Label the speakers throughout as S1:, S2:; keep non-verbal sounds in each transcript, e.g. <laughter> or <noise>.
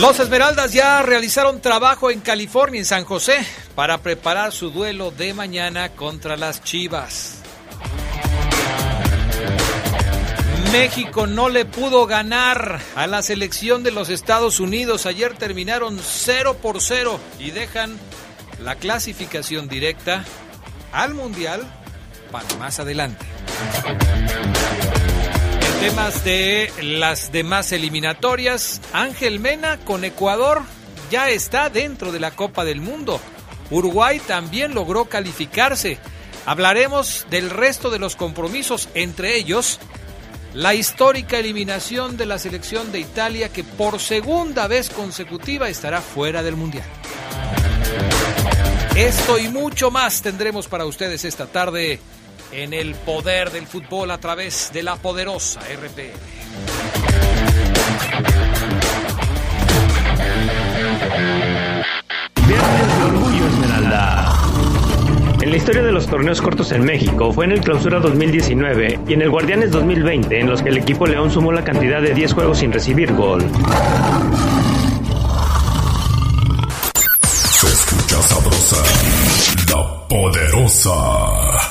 S1: Los Esmeraldas ya realizaron trabajo en California, en San José, para preparar su duelo de mañana contra las Chivas. México no le pudo ganar a la selección de los Estados Unidos. Ayer terminaron 0 por 0 y dejan la clasificación directa al Mundial para más adelante temas de las demás eliminatorias, Ángel Mena con Ecuador ya está dentro de la Copa del Mundo. Uruguay también logró calificarse. Hablaremos del resto de los compromisos, entre ellos la histórica eliminación de la selección de Italia que por segunda vez consecutiva estará fuera del Mundial. Esto y mucho más tendremos para ustedes esta tarde en el poder del fútbol a través de la poderosa RPL.
S2: Viernes de Orgullo Esmeralda. En la historia de los torneos cortos en México fue en el Clausura 2019 y en el Guardianes 2020 en los que el equipo León sumó la cantidad de 10 juegos sin recibir gol.
S3: Se escucha sabrosa, la poderosa.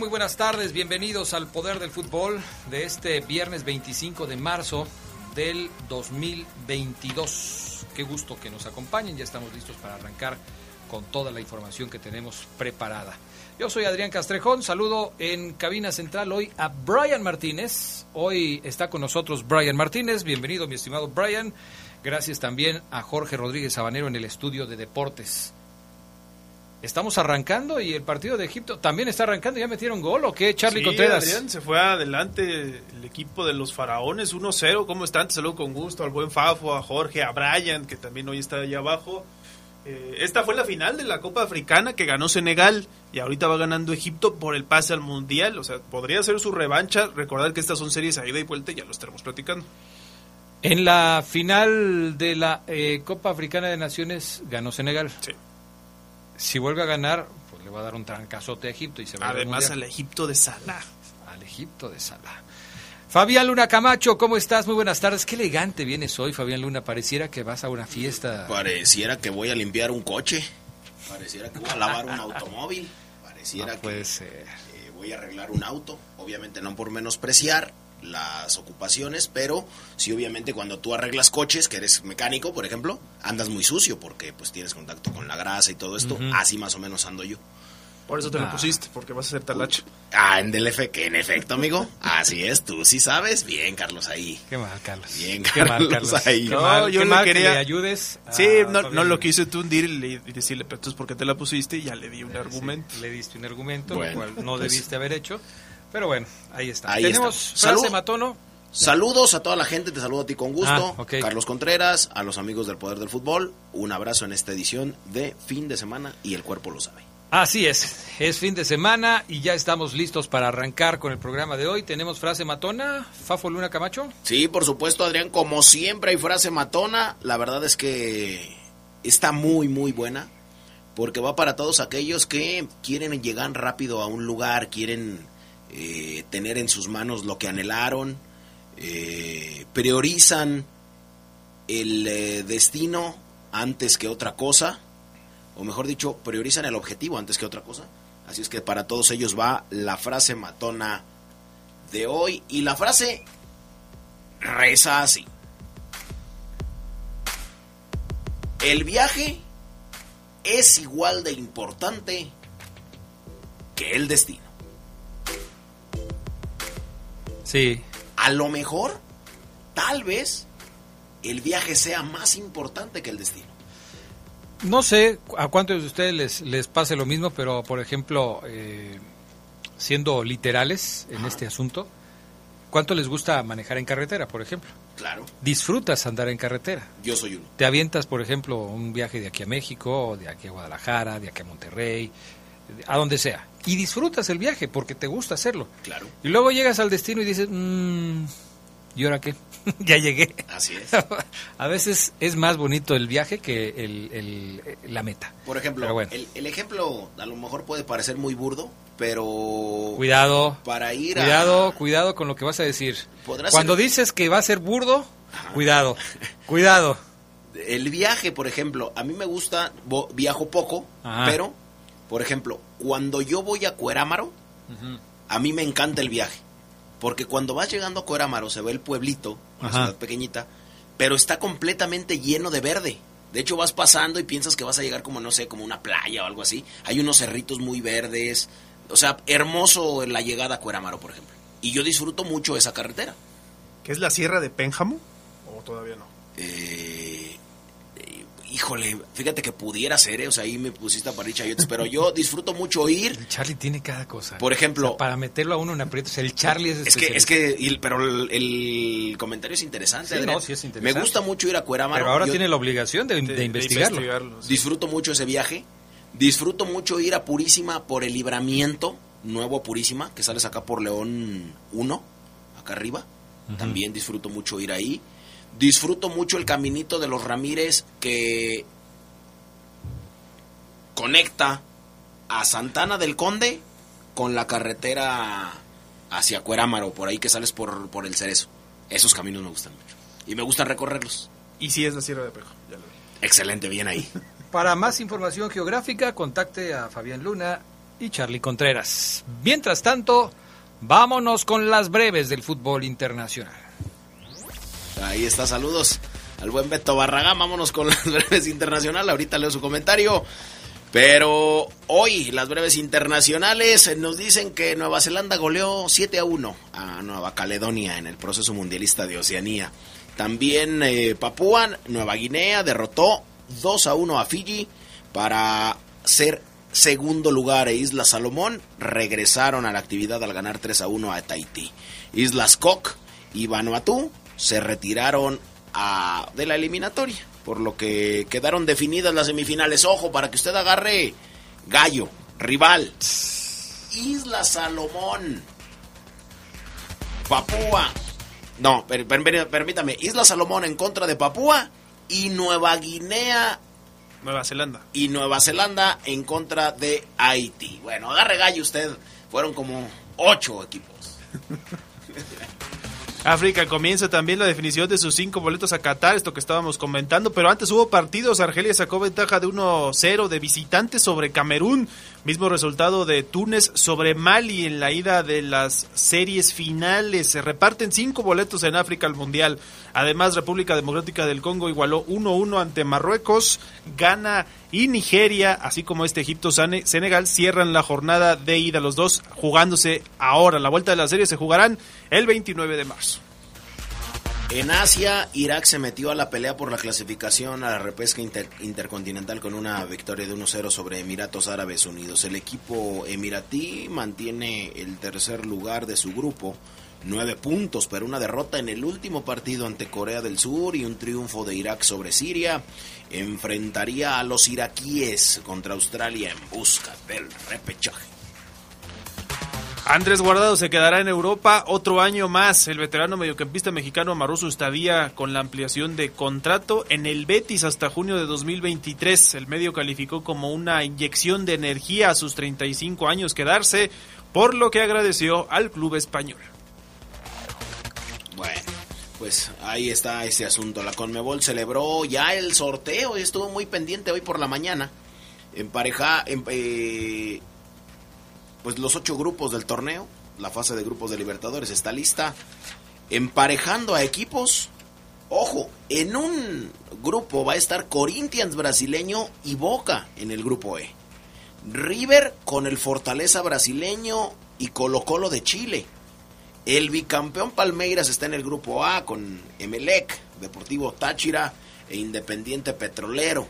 S1: Muy buenas tardes. Bienvenidos al Poder del Fútbol de este viernes 25 de marzo del 2022. Qué gusto que nos acompañen. Ya estamos listos para arrancar con toda la información que tenemos preparada. Yo soy Adrián Castrejón. Saludo en cabina central hoy a Brian Martínez. Hoy está con nosotros Brian Martínez. Bienvenido, mi estimado Brian. Gracias también a Jorge Rodríguez Sabanero en el estudio de deportes. Estamos arrancando y el partido de Egipto también está arrancando. ¿Ya metieron gol o qué, Charlie
S4: Sí,
S1: Contreras?
S4: Adrián, se fue adelante el equipo de los faraones 1-0. ¿Cómo están? Te saludo con gusto al buen Fafo, a Jorge, a Brian, que también hoy está allá abajo. Eh, esta fue la final de la Copa Africana que ganó Senegal y ahorita va ganando Egipto por el pase al Mundial. O sea, podría ser su revancha. Recordar que estas son series a ida y vuelta y ya lo estaremos platicando.
S1: En la final de la eh, Copa Africana de Naciones ganó Senegal.
S4: Sí.
S1: Si vuelve a ganar, pues le va a dar un trancazote a Egipto y se va a ir al
S4: Además al Egipto de Salah.
S1: al Egipto de Salah. Fabián Luna Camacho, ¿cómo estás? Muy buenas tardes. Qué elegante vienes hoy, Fabián Luna. Pareciera que vas a una fiesta.
S5: Pareciera que voy a limpiar un coche. Pareciera que voy a lavar un automóvil. Pareciera
S1: No puede
S5: que
S1: ser.
S5: eh, voy a arreglar un auto. Obviamente no por menospreciar las ocupaciones, pero sí obviamente cuando tú arreglas coches, que eres mecánico, por ejemplo, andas muy sucio porque pues tienes contacto con la grasa y todo esto.
S1: Ujú.
S5: Así más o menos ando yo.
S4: Por eso te
S1: Ah.
S4: lo pusiste, porque vas a ser talacha.
S5: Ah, en DLF, que en efecto, amigo. Así es, tú sí sabes. Bien, Carlos, ahí.
S1: Qué mal, Carlos.
S5: Bien,
S1: Qué mal,
S5: Carlos,
S1: Carlos.
S5: ahí.
S1: Qué
S4: No,
S1: mal,
S4: yo
S1: qué mal que
S4: quería-
S1: le ayudes. a
S4: Sí, no, no lo quise tundir y, le- y decirle, pero entonces, ¿por qué te la pusiste? Y ya le di un argumento.
S1: Le diste un argumento,
S5: Bueno,
S1: lo cual no
S5: pues-
S1: debiste haber hecho. Pero bueno, ahí está.
S5: Ahí
S1: Tenemos frase
S5: Salud.
S1: matono.
S5: Saludos a toda la gente, te saludo a ti con gusto.
S1: Ah.
S5: Carlos Contreras, a los amigos del Poder del Fútbol, un abrazo en esta edición de fin de semana y el cuerpo lo sabe.
S1: Así es, es fin de semana y ya estamos listos para arrancar con el programa de hoy. Tenemos frase matona, Fafo Luna Camacho.
S5: Sí, por supuesto, Adrián, como siempre hay frase matona, la verdad es que está muy, muy buena, porque va para todos aquellos que quieren llegar rápido a un lugar, quieren eh, tener en sus manos lo que anhelaron, eh, priorizan el eh, destino antes que otra cosa, o mejor dicho, priorizan el objetivo antes que otra cosa. Así es que para todos ellos va la frase matona de hoy. Y la frase reza así. El viaje es igual de importante que el destino.
S1: Sí,
S5: A lo mejor, tal vez, el viaje sea más importante que el destino.
S1: no sé a cuántos de ustedes les, les pase lo mismo, pero por ejemplo, eh, siendo literales en este asunto, ¿cuánto les gusta manejar en carretera, por ejemplo?
S5: Claro,
S1: ¿Disfrutas andar en carretera?
S5: yo soy uno.
S1: te avientas, por ejemplo, un viaje de aquí a México, o de aquí a Guadalajara, de aquí a Monterrey, a donde sea, y disfrutas el viaje porque te gusta hacerlo.
S5: Claro,
S1: Y luego llegas al destino y dices, "Mm, ¿y ahora qué? <laughs> ya llegué.
S5: así es. <laughs>
S1: a veces es más bonito el viaje que el, el- la meta.
S5: Por ejemplo,
S1: bueno.
S5: el, el ejemplo a lo mejor puede parecer muy burdo, pero
S1: Cuidado,
S5: para ir a...
S1: cuidado, cuidado con lo que vas a decir. Cuando
S5: ser-
S1: dices que va a ser burdo, cuidado, <laughs> cuidado.
S5: El viaje, por ejemplo, a mí me gusta, viajo poco,
S1: Ajá.
S5: pero, por ejemplo, cuando yo voy a Cuerámaro, a mí me encanta el viaje. Porque cuando vas llegando a Cuerámaro se ve el pueblito, una
S1: Ajá.
S5: ciudad pequeñita, pero está completamente lleno de verde. De hecho, vas pasando y piensas que vas a llegar como, no sé, como una playa o algo así. Hay unos cerritos muy verdes. O sea, hermoso la llegada a Cuerámaro, por ejemplo. Y yo disfruto mucho esa carretera.
S4: ¿Qué es la Sierra de Pénjamo? ¿O todavía no?
S5: Eh, híjole, fíjate que pudiera ser, eh, o sea, ahí me pusiste a parir chayotes, pero yo <laughs> disfruto mucho ir.
S1: El Charlie tiene cada cosa.
S5: Por ejemplo-
S1: O sea, para meterlo a uno en aprietos, el Charlie es
S5: Es que, es que, y pero el, el comentario es interesante.
S1: Sí, no, sí es interesante.
S5: Me gusta mucho ir a Cuerámaro.
S1: Pero ahora
S5: Yo
S1: tiene la obligación de, de investigarlo.
S4: sí.
S5: Disfruto mucho ese viaje. Disfruto mucho ir a Purísima por el libramiento, nuevo a Purísima, que sales acá por León 1, acá arriba. También disfruto mucho ir ahí. Disfruto mucho el caminito de los Ramírez que conecta a Santana del Conde con la carretera hacia Cuerámaro, por ahí que sales por, por el Cerezo. Esos caminos me gustan mucho. Y me gustan recorrerlos.
S4: Y sí es la Sierra de Pénjamo, ya lo vi.
S5: Excelente, bien ahí. <laughs>
S1: Para más información geográfica, contacte a Fabián Luna y Charlie Contreras. Mientras tanto, vámonos con las breves del fútbol internacional.
S5: Ahí está, saludos al buen Beto Barragán. Vámonos con <laughs> las breves internacionales. Ahorita leo su comentario. Pero hoy las breves internacionales nos dicen que Nueva Zelanda goleó 7 a 1 a Nueva Caledonia en el proceso mundialista de Oceanía. También eh, Papúa Nueva Guinea derrotó 2 a 1 a Fiji para ser segundo lugar e Isla Salomón regresaron a la actividad al ganar 3 a 1 a Tahití. Islas Cook y Vanuatu se retiraron a, de la eliminatoria, por lo que quedaron definidas las semifinales. Ojo, para que usted agarre gallo, rival. Isla Salomón, Papúa. No, per, per, per, permítame. Isla Salomón en contra de Papúa y Nueva Guinea
S4: Nueva Zelanda.
S5: Y Nueva Zelanda en contra de Haití. Bueno, agarre gallo usted. Fueron como ocho equipos. <laughs>
S4: África comienza también la definición de sus cinco boletos a Qatar, esto que estábamos comentando, pero antes hubo partidos, Argelia sacó ventaja de 1-0 de visitantes sobre Camerún, mismo resultado de Túnez sobre Mali en la ida de las series finales, se reparten cinco boletos en África al Mundial, además República Democrática del Congo igualó 1-1 ante Marruecos, Ghana y Nigeria, así como este Egipto Senegal cierran la jornada de ida los dos jugándose ahora, la vuelta de la serie se jugarán el 29 de marzo.
S5: En Asia, Irak se metió a la pelea por la clasificación a la repesca inter intercontinental con una victoria de 1-0 sobre Emiratos Árabes Unidos. El equipo emiratí mantiene el tercer lugar de su grupo, nueve puntos, pero una derrota en el último partido ante Corea del Sur y un triunfo de Irak sobre Siria. Enfrentaría a los iraquíes contra Australia en busca del repechaje.
S4: Andrés Guardado se quedará en Europa otro año más. El veterano mediocampista mexicano amarró su estadía con la ampliación de contrato en el Betis hasta junio de 2023. El medio calificó como una inyección de energía a sus 35 años quedarse, por lo que agradeció al club español.
S5: Bueno, pues ahí está ese asunto. La Conmebol celebró ya el sorteo y estuvo muy pendiente hoy por la mañana. En pareja, en, eh, pues los ocho grupos del torneo, la fase de grupos de Libertadores está lista, emparejando a equipos. Ojo, en un grupo va a estar Corinthians brasileño y Boca en el grupo E. River con el Fortaleza brasileño y Colo Colo de Chile. El bicampeón Palmeiras está en el grupo A con Emelec, Deportivo Táchira e Independiente Petrolero.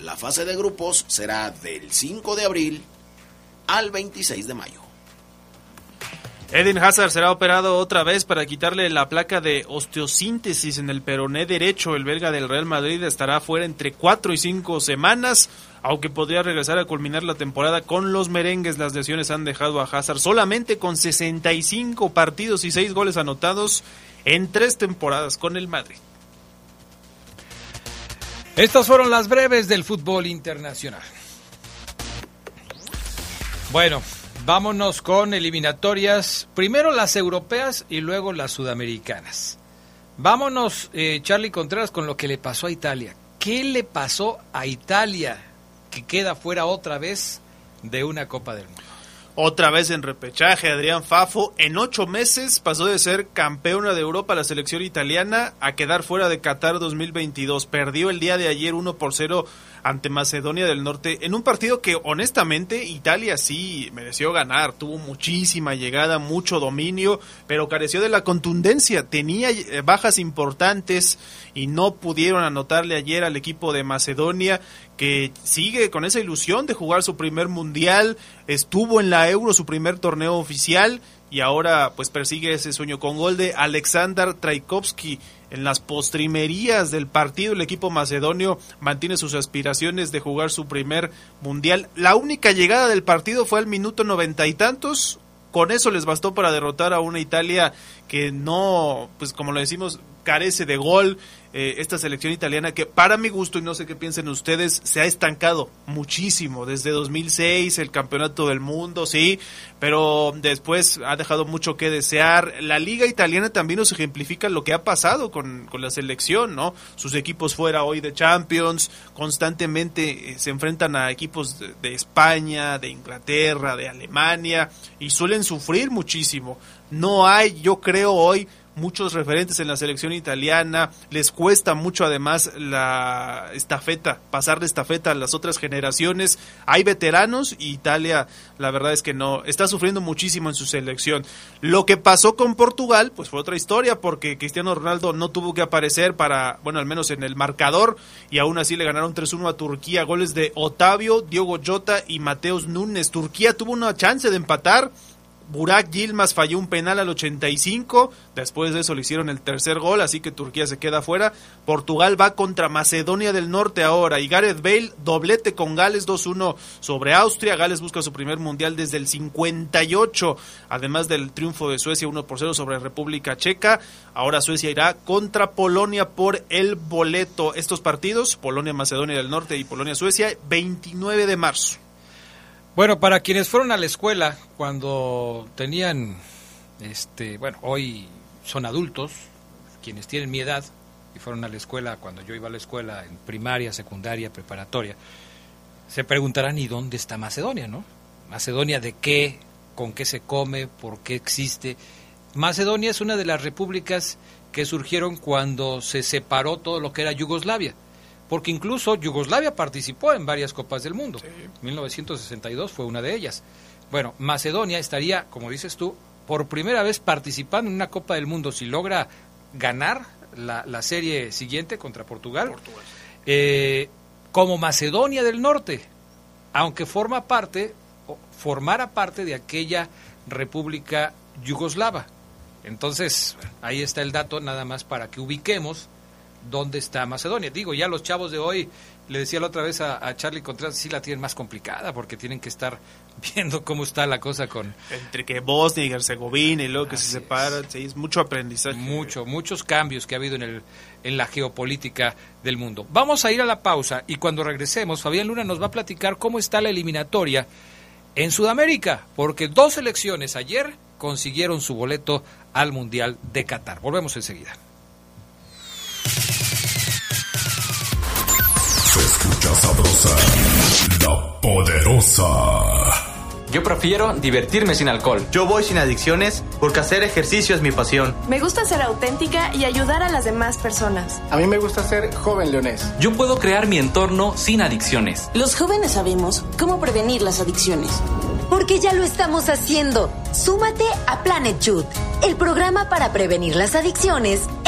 S5: La fase de grupos será del 5 de abril al 26 de mayo.
S4: Eden Hazard será operado otra vez para quitarle la placa de osteosíntesis en el peroné derecho. El belga del Real Madrid estará fuera entre 4 y 5 semanas, aunque podría regresar a culminar la temporada con los merengues. Las lesiones han dejado a Hazard solamente con 65 partidos y 6 goles anotados en tres temporadas con el Madrid.
S1: Estas fueron las breves del fútbol internacional. Bueno, vámonos con eliminatorias. Primero las europeas y luego las sudamericanas. Vámonos, eh, Charlie Contreras, con lo que le pasó a Italia. ¿Qué le pasó a Italia que queda fuera otra vez de una Copa del Mundo?
S4: Otra vez en repechaje, Adrián Fafo. En ocho meses pasó de ser campeona de Europa la selección italiana a quedar fuera de Qatar 2022. Perdió el día de ayer 1 por 0 ante Macedonia del Norte en un partido que honestamente Italia sí mereció ganar, tuvo muchísima llegada, mucho dominio, pero careció de la contundencia, tenía eh, bajas importantes y no pudieron anotarle ayer al equipo de Macedonia que sigue con esa ilusión de jugar su primer mundial, estuvo en la Euro su primer torneo oficial y ahora pues persigue ese sueño con gol de Alexander Traikovsky en las postrimerías del partido el equipo macedonio mantiene sus aspiraciones de jugar su primer mundial. La única llegada del partido fue al minuto noventa y tantos. Con eso les bastó para derrotar a una Italia que no, pues como lo decimos, carece de gol. Eh, esta selección italiana que para mi gusto, y no sé qué piensen ustedes, se ha estancado muchísimo. Desde 2006, el campeonato del mundo, sí, pero después ha dejado mucho que desear. La liga italiana también nos ejemplifica lo que ha pasado con, con la selección, ¿no? Sus equipos fuera hoy de Champions, constantemente eh, se enfrentan a equipos de, de España, de Inglaterra, de Alemania, y suelen sufrir muchísimo. No hay, yo creo, hoy muchos referentes en la selección italiana, les cuesta mucho además la estafeta, pasar de estafeta a las otras generaciones. Hay veteranos y Italia, la verdad es que no, está sufriendo muchísimo en su selección. Lo que pasó con Portugal, pues fue otra historia, porque Cristiano Ronaldo no tuvo que aparecer para, bueno, al menos en el marcador, y aún así le ganaron 3-1 a Turquía, goles de Otavio, Diogo Jota y Mateus Nunes. Turquía tuvo una chance de empatar Burak Yilmaz falló un penal al 85, después de eso le hicieron el tercer gol, así que Turquía se queda fuera. Portugal va contra Macedonia del Norte ahora y Gareth Bale doblete con Gales 2-1 sobre Austria. Gales busca su primer mundial desde el 58, además del triunfo de Suecia 1 por 0 sobre República Checa. Ahora Suecia irá contra Polonia por el boleto. Estos partidos, Polonia, Macedonia del Norte y Polonia, Suecia, 29 de marzo.
S1: Bueno, para quienes fueron a la escuela cuando tenían, este, bueno, hoy son adultos, quienes tienen mi edad y fueron a la escuela cuando yo iba a la escuela en primaria, secundaria, preparatoria, se preguntarán ¿y dónde está Macedonia, no? Macedonia de qué, con qué se come, por qué existe. Macedonia es una de las repúblicas que surgieron cuando se separó todo lo que era Yugoslavia porque incluso Yugoslavia participó en varias Copas del Mundo. 1962 fue una de ellas. Bueno, Macedonia estaría, como dices tú, por primera vez participando en una Copa del Mundo si logra ganar la, serie siguiente contra Portugal, eh, como Macedonia del Norte, aunque forma parte, formara parte de aquella República Yugoslava. Entonces, ahí está el dato nada más para que ubiquemos dónde está Macedonia. Digo, ya los chavos de hoy, le decía la otra vez a, Charlie Contreras, sí la tienen más complicada porque tienen que estar <laughs> viendo cómo está la cosa con...
S4: Entre que Bosnia y Herzegovina y luego que se separan, sí, es mucho aprendizaje.
S1: Mucho, muchos cambios que ha habido en, el, en la geopolítica del mundo. Vamos a ir a la pausa y cuando regresemos, Fabián Luna nos va a platicar cómo está la eliminatoria en Sudamérica, porque dos selecciones ayer consiguieron su boleto al Mundial de Qatar. Volvemos enseguida.
S3: Escucha sabrosa, la poderosa.
S6: Yo prefiero divertirme sin alcohol.
S7: Yo voy sin adicciones porque hacer ejercicio es mi pasión.
S8: Me gusta ser auténtica y ayudar a las demás personas.
S9: A mí me gusta ser joven leonés.
S6: Yo puedo crear mi entorno sin adicciones.
S10: Los jóvenes sabemos cómo prevenir las adicciones.
S11: Porque ya lo estamos haciendo. Súmate a Planet Youth, el programa para prevenir las adicciones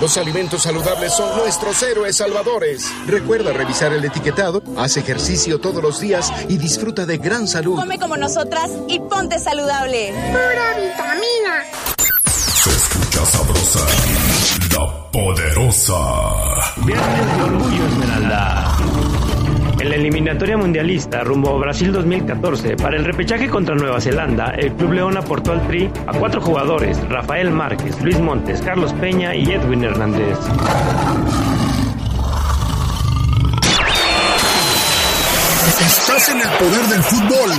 S12: Los alimentos saludables son nuestros héroes salvadores. Recuerda revisar el etiquetado, haz ejercicio todos los días y disfruta de gran salud.
S8: Come como nosotras y ponte saludable.
S13: Pura vitamina.
S3: Se escucha sabrosa, la poderosa.
S2: Viernes de Orgullo Esmeralda. En la eliminatoria mundialista rumbo a Brasil 2014, para el repechaje contra Nueva Zelanda, el Club León aportó al Tri a cuatro jugadores, Rafael Márquez, Luis Montes, Carlos Peña y Edwin Hernández.
S3: Estás en el poder del fútbol.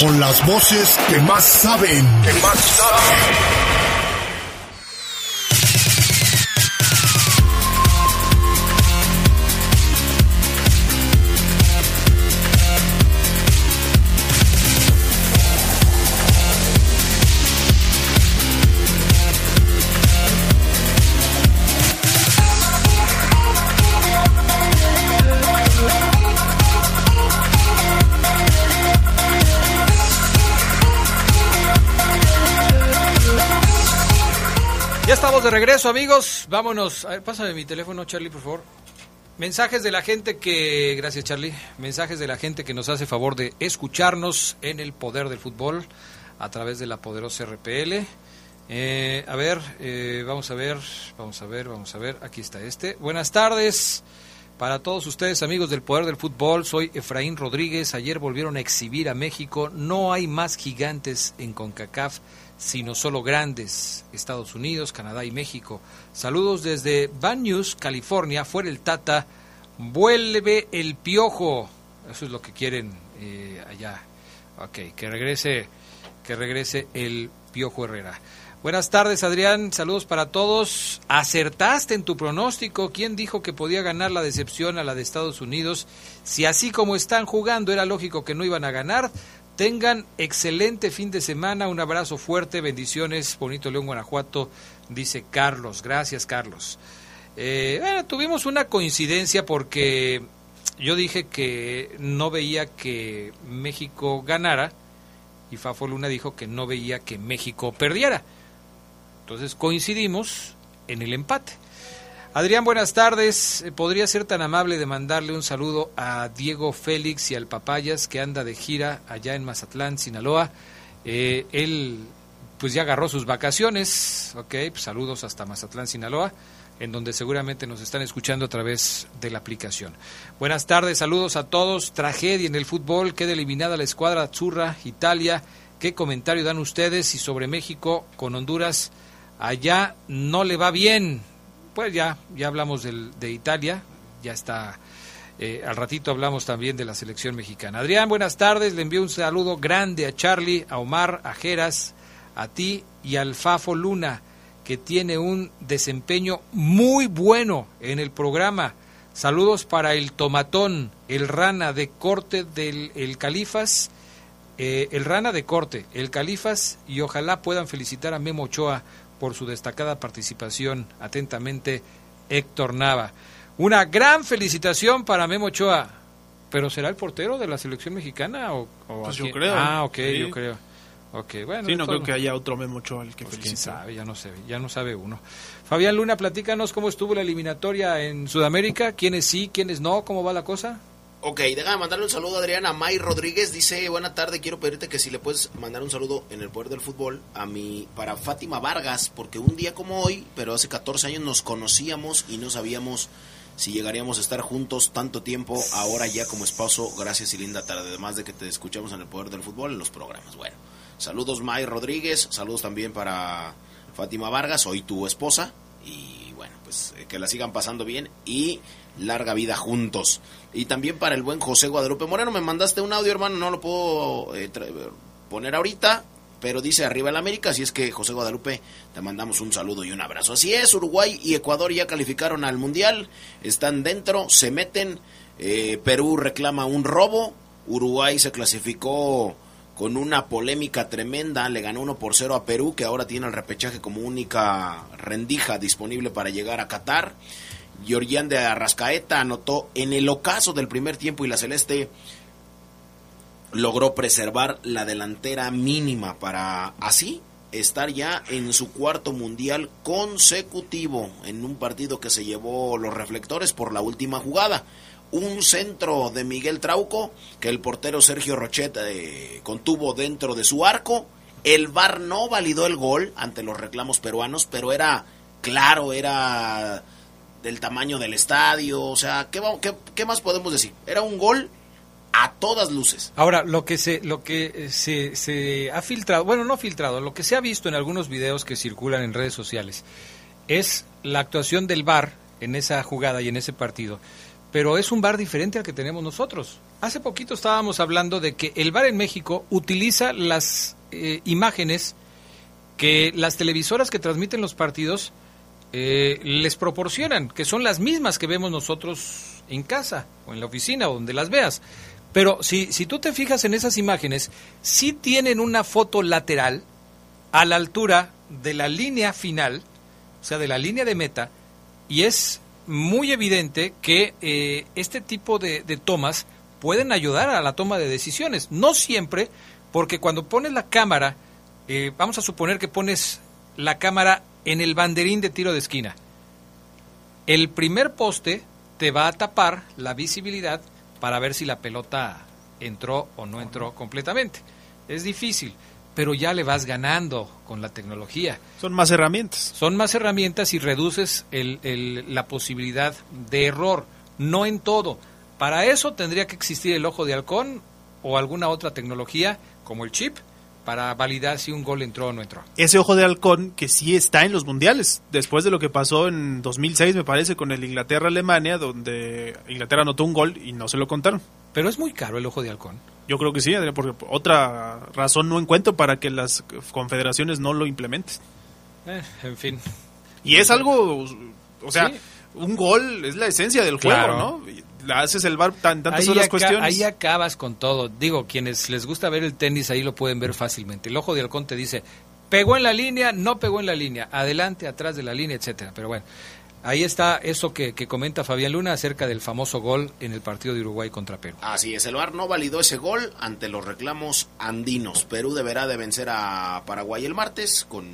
S3: Con las voces que más saben. Que más saben.
S1: De regreso, amigos. Vámonos. A ver, pásame mi teléfono, Charlie, por favor. Mensajes de la gente que, gracias Charlie, mensajes de la gente que nos hace favor de escucharnos en el poder del fútbol a través de la poderosa RPL. Eh, a ver, eh, vamos a ver, vamos a ver, vamos a ver, aquí está este. Buenas tardes para todos ustedes amigos del poder del fútbol, soy Efraín Rodríguez, ayer volvieron a exhibir a México, no hay más gigantes en CONCACAF sino solo grandes, Estados Unidos, Canadá y México. Saludos desde News, California, fuera el Tata, vuelve el piojo. Eso es lo que quieren eh, allá. Ok, que regrese, que regrese el piojo Herrera. Buenas tardes, Adrián. Saludos para todos. Acertaste en tu pronóstico. ¿Quién dijo que podía ganar la decepción a la de Estados Unidos? Si así como están jugando era lógico que no iban a ganar, Tengan excelente fin de semana, un abrazo fuerte, bendiciones, bonito León, Guanajuato, dice Carlos. Gracias, Carlos. Eh, bueno, tuvimos una coincidencia porque yo dije que no veía que México ganara y Fafo Luna dijo que no veía que México perdiera. Entonces coincidimos en el empate. Adrián, buenas tardes. Eh, ¿Podría ser tan amable de mandarle un saludo a Diego Félix y al Papayas que anda de gira allá en Mazatlán, Sinaloa? Eh, él pues ya agarró sus vacaciones, ok, pues, saludos hasta Mazatlán, Sinaloa, en donde seguramente nos están escuchando a través de la aplicación. Buenas tardes, saludos a todos. Tragedia en el fútbol, queda eliminada la escuadra Zurra, Italia. ¿Qué comentario dan ustedes y sobre México con Honduras? Allá no le va bien pues ya, ya hablamos del, de Italia, ya está. Eh, al ratito hablamos también de la selección mexicana. Adrián, buenas tardes. Le envío un saludo grande a Charlie, a Omar, a Jeras, a ti y al Fafo Luna, que tiene un desempeño muy bueno en el programa. Saludos para el Tomatón, el Rana de corte del el Califas, eh, el Rana de corte, el Califas, y ojalá puedan felicitar a Memo Ochoa por su destacada participación. Atentamente, Héctor Nava. Una gran felicitación para Memo Ochoa. ¿Pero será el portero de la selección mexicana? O,
S4: pues yo creo.
S1: Ah, ok, yo creo. Okay, bueno,
S4: sí, no creo que haya otro Memo Ochoa el que
S1: pues
S4: quién
S1: sabe, ya no, sé, ya no sabe uno. Fabián Luna, platícanos cómo estuvo la eliminatoria en Sudamérica, quiénes sí, quiénes no, cómo va la cosa.
S5: Ok, déjame mandarle un saludo a Adriana May Rodríguez. Dice, buena tarde, quiero pedirte que si le puedes mandar un saludo en el poder del fútbol a mi, para Fátima Vargas, porque un día como hoy, pero hace 14 años nos conocíamos y no sabíamos si llegaríamos a estar juntos tanto tiempo, ahora ya como esposo. Gracias y linda tarde, además de que te escuchamos en el poder del fútbol en los programas. Bueno, saludos May Rodríguez, saludos también para Fátima Vargas, hoy tu esposa, y bueno, pues eh, que la sigan pasando bien y larga vida juntos. Y también para el buen José Guadalupe Moreno, me mandaste un audio, hermano, no lo puedo eh, poner ahorita, pero dice arriba el América, así es que José Guadalupe, te mandamos un saludo y un abrazo. Así es, Uruguay y Ecuador ya calificaron al Mundial, están dentro, se meten, eh, Perú reclama un robo, Uruguay se clasificó con una polémica tremenda, le ganó 1 por 0 a Perú, que ahora tiene el repechaje como única rendija disponible para llegar a Qatar. Georgian de Arrascaeta anotó en el ocaso del primer tiempo y la Celeste logró preservar la delantera mínima para así estar ya en su cuarto mundial consecutivo en un partido que se llevó los reflectores por la última jugada. Un centro de Miguel Trauco que el portero Sergio Rochet eh, contuvo dentro de su arco. El VAR no validó el gol ante los reclamos peruanos, pero era claro, era del tamaño del estadio, o sea, ¿qué, más podemos decir? Era un gol a todas luces.
S1: Ahora, lo que se lo que eh, se, se ha filtrado, bueno, no filtrado, lo que se ha visto en algunos videos que circulan en redes sociales es la actuación del VAR en esa jugada y en ese partido. Pero es un VAR diferente al que tenemos nosotros. Hace poquito estábamos hablando de que el VAR en México utiliza las eh, imágenes que las televisoras que transmiten los partidos eh, les proporcionan, que son las mismas que vemos nosotros en casa o en la oficina o donde las veas. Pero si, si tú te fijas en esas imágenes, sí tienen una foto lateral a la altura de la línea final, o sea, de la línea de meta, y es muy evidente que eh, este tipo de, tomas pueden ayudar a la toma de decisiones. No siempre, porque cuando pones la cámara, eh, vamos a suponer que pones la cámara en el banderín de tiro de esquina. El primer poste te va a tapar la visibilidad para ver si la pelota entró o no entró completamente. Es difícil, pero ya le vas ganando con la tecnología.
S4: Son más herramientas.
S1: Son más herramientas y reduces el, el, la posibilidad de error, no en todo. Para eso tendría que existir el ojo de halcón o alguna otra tecnología como el chip para validar si un gol entró o no entró.
S4: Ese ojo de halcón que sí está en los mundiales, después de lo que pasó en 2006 me parece con el Inglaterra-Alemania, donde Inglaterra anotó un gol y no se lo contaron.
S1: Pero es muy caro el ojo de halcón.
S4: Yo creo que sí, porque otra razón no encuentro para que las confederaciones no lo implementen.
S1: Eh, en fin.
S4: Y es algo, o sea, sí. un gol es la esencia del juego. ¿no? La haces el bar tan, tantas otras cuestiones.
S1: ahí acabas con todo. Digo, quienes les gusta ver el tenis ahí lo pueden ver fácilmente. El ojo de halcón te dice, pegó en la línea, no pegó en la línea, adelante, atrás de la línea, etcétera. Pero bueno, ahí está eso que, que comenta Fabián Luna acerca del famoso gol en el partido de Uruguay contra Perú.
S5: Así es, el VAR no validó ese gol ante los reclamos andinos. Perú deberá de vencer a Paraguay el martes con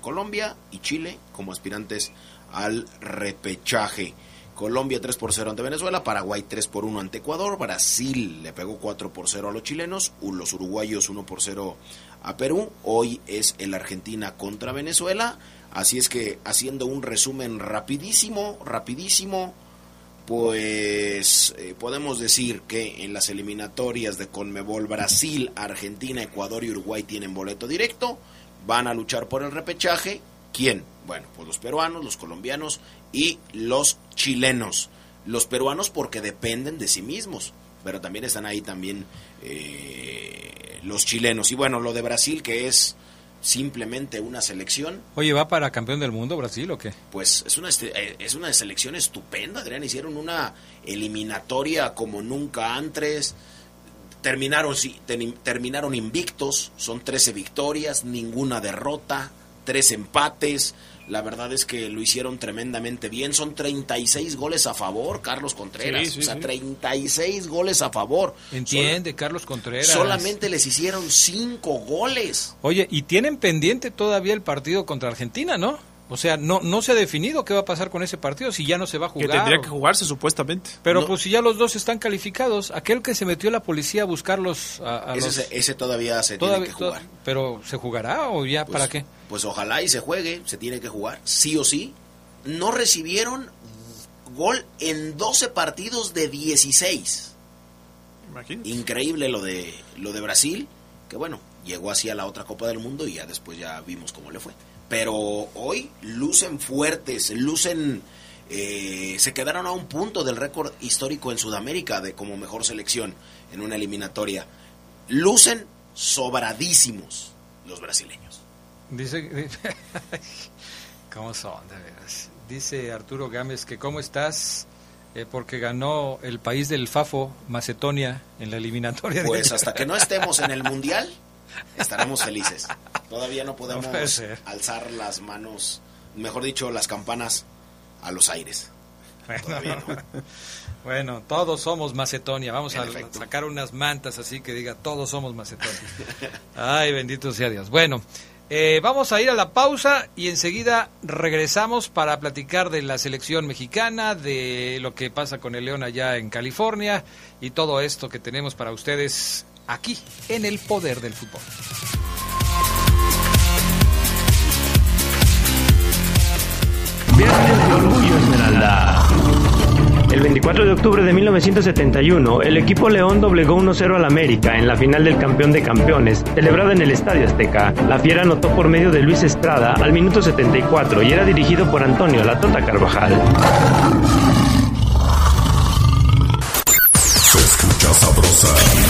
S5: Colombia y Chile como aspirantes al repechaje. Colombia 3 por 0 ante Venezuela, Paraguay 3 por 1 ante Ecuador, Brasil le pegó 4 por 0 a los chilenos, los uruguayos 1 por 0 a Perú, hoy es el Argentina contra Venezuela, así es que haciendo un resumen rapidísimo, rapidísimo, pues eh, podemos decir que en las eliminatorias de Conmebol Brasil, Argentina, Ecuador y Uruguay tienen boleto directo, van a luchar por el repechaje. ¿Quién? Bueno, pues los peruanos, los colombianos y los chilenos. Los peruanos porque dependen de sí mismos, pero también están ahí también eh, los chilenos. Y bueno, lo de Brasil que es simplemente una selección,
S1: Oye, ¿va para campeón del mundo Brasil o qué?
S5: pues es una este- eh, es una selección estupenda, Adrián. Hicieron una eliminatoria como nunca antes. Terminaron, terminaron invictos, son 13 victorias, ninguna derrota, tres empates. La verdad es que lo hicieron tremendamente bien. Son 36 goles a favor, Carlos Contreras.
S1: Sí, sí,
S5: o sea,
S1: sí.
S5: 36 goles a favor.
S1: Entiende, Carlos Contreras.
S5: Solamente les hicieron 5 goles.
S1: Oye, y tienen pendiente todavía el partido contra Argentina, ¿no? O sea, no, no se ha definido qué va a pasar con ese partido, si ya no se va a
S4: que
S1: jugar.
S4: tendría
S1: o-
S4: que jugarse supuestamente.
S1: Pero
S4: No,
S1: pues si ya los dos están calificados, aquel que se metió la policía a buscarlos a, a
S5: Ese,
S1: los-
S5: ese todavía se
S1: todavía-
S5: tiene que jugar.
S1: to- pero ¿se jugará o ya
S5: Pues-
S1: para qué?
S5: Pues ojalá y se juegue, se tiene que jugar, sí o sí. No recibieron gol en 12 partidos de 16.
S4: imagínate.
S5: Increíble lo de lo de Brasil, que bueno, llegó así a la otra Copa del Mundo y ya después ya vimos cómo le fue. Pero hoy lucen fuertes, lucen eh, se quedaron a un punto del récord histórico en Sudamérica de como mejor selección en una eliminatoria. Lucen sobradísimos los brasileños.
S1: Dice, <laughs> ¿cómo son de veras? Dice Arturo Gámez que cómo estás Eh, porque ganó el país del Fafo, Macedonia, en la eliminatoria. de-
S5: Pues <laughs> hasta que no estemos en el mundial, estaremos felices. Todavía no podemos
S1: No
S5: alzar las manos, mejor dicho, las campanas a los aires. No.
S1: Bueno, todos somos Macedonia. Vamos
S5: En
S1: a
S5: efecto.
S1: sacar unas mantas así que diga todos somos Macedonia. Ay, bendito sea Dios. Bueno, eh, vamos a ir a la pausa y enseguida regresamos para platicar de la selección mexicana, de lo que pasa con el León allá en California y todo esto que tenemos para ustedes aquí en el poder del fútbol.
S2: Viernes de Orgullo Esmeralda. El 24 de octubre de 1971, el equipo León doblegó 1-0 al América en la final del campeón de campeones, celebrada en el Estadio Azteca. La Fiera anotó por medio de Luis Estrada al minuto 74 y era dirigido por Antonio La Tota Carvajal.
S3: Se escucha sabrosa,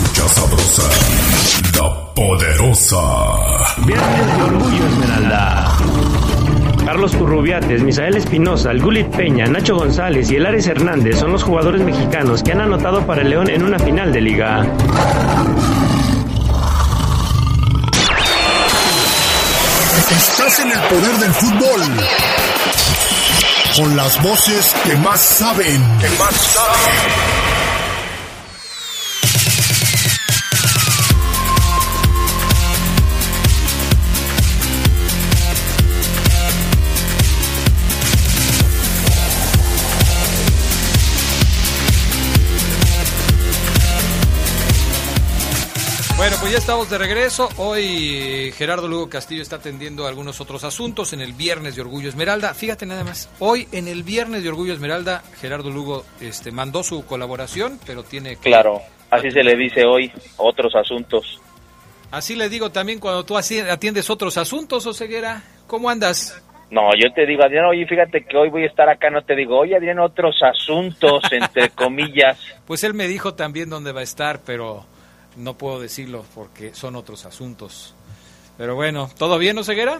S3: Escucha sabrosa, la poderosa.
S2: Viernes de Orgullo Esmeralda. Carlos Currubiates, Misael Espinosa, el Gulit Peña, Nacho González y el Ares Hernández son los jugadores mexicanos que han anotado para el León en una final de liga.
S12: Estás en el poder del fútbol. Con las voces que más saben. Que más saben.
S1: Ya estamos de regreso. Hoy Gerardo Lugo Castillo está atendiendo algunos otros asuntos en el Viernes de Orgullo Esmeralda. Fíjate nada más, hoy en el Viernes de Orgullo Esmeralda, Gerardo Lugo este, mandó su colaboración, pero tiene que...
S14: Claro, así se le dice hoy, otros asuntos.
S1: Así le digo también cuando tú así atiendes otros asuntos, Oseguera. ¿Cómo andas?
S14: No, yo te digo, Adrián, oye, fíjate que hoy voy a estar acá, no te digo, oye, Adrián, otros asuntos, entre <laughs> comillas.
S1: Pues él me dijo también dónde va a estar, pero no puedo decirlo porque son otros asuntos. Pero bueno, ¿todo bien, Oseguera?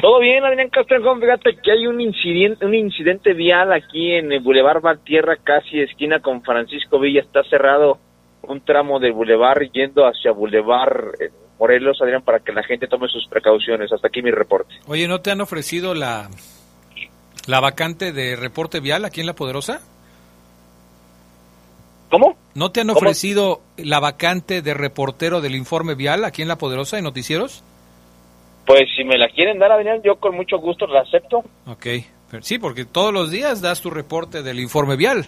S14: Todo bien, Adrián Castrejón. Fíjate que hay un incidente, un incidente vial aquí en el Boulevard Valtierra, casi esquina con Francisco Villa. Está cerrado un tramo del Boulevard yendo hacia Boulevard eh, Morelos, Adrián, para que la gente tome sus precauciones. Hasta aquí mi reporte.
S1: Oye, ¿no te han ofrecido la, la vacante de reporte vial aquí en La Poderosa?
S14: ¿Cómo?
S1: ¿No te han
S14: ¿Cómo?
S1: ofrecido la vacante de reportero del informe vial aquí en La Poderosa de Noticieros?
S14: Pues si me la quieren dar, Adrián, yo con mucho gusto la acepto.
S1: Ok, sí, porque todos los días das tu reporte del informe vial.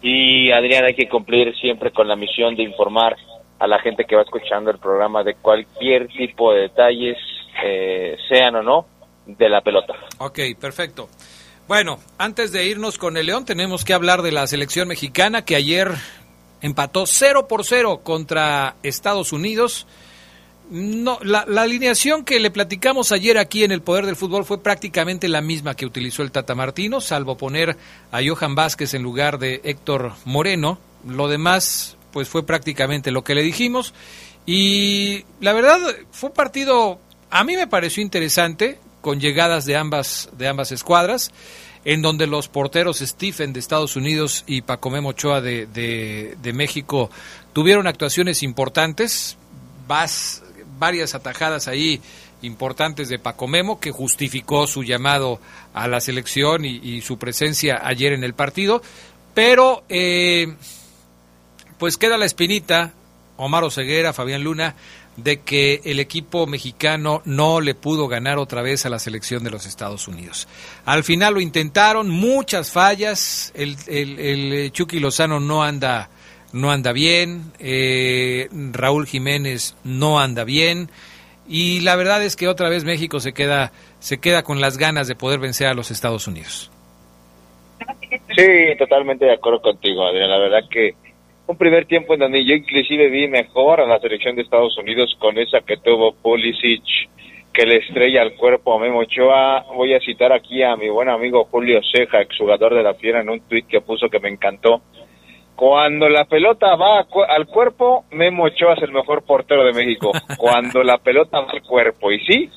S14: Y Adrián, hay que cumplir siempre con la misión de informar a la gente que va escuchando el programa de cualquier tipo de detalles, eh, sean o no, de la pelota.
S1: Ok, perfecto. Bueno, antes de irnos con el León, tenemos que hablar de la selección mexicana que ayer empató 0 por 0 contra Estados Unidos. No, la, alineación que le platicamos ayer aquí en el Poder del Fútbol fue prácticamente la misma que utilizó el Tata Martino, salvo poner a Johan Vázquez en lugar de Héctor Moreno. Lo demás, pues fue prácticamente lo que le dijimos. Y la verdad, fue un partido, a mí me pareció interesante, con llegadas de ambas, de ambas escuadras, en donde los porteros Stephen de Estados Unidos y Pacomé Ochoa de, de, México tuvieron actuaciones importantes. Varias atajadas ahí importantes de Paco Memo que justificó su llamado a la selección y, y su presencia ayer en el partido, pero eh, pues queda la espinita, Omar Oseguera, Fabián Luna, de que el equipo mexicano no le pudo ganar otra vez a la selección de los Estados Unidos. Al final lo intentaron, muchas fallas, el, el, el Chucky Lozano no anda no anda bien, eh, Raúl Jiménez no anda bien y la verdad es que otra vez México se queda se queda con las ganas de poder vencer a los Estados Unidos.
S14: Sí, totalmente de acuerdo contigo, Adrián. La verdad que un primer tiempo en donde yo inclusive vi mejor a la selección de Estados Unidos con esa que tuvo Pulisic, que le estrella al cuerpo a Memo Ochoa. Voy a citar aquí a mi buen amigo Julio Ceja, exjugador de la Fiera, en un tuit que puso que me encantó. Cuando la pelota va al cuerpo, Memo Ochoa es el mejor portero de México. <laughs> Cuando la pelota va al cuerpo, y sí,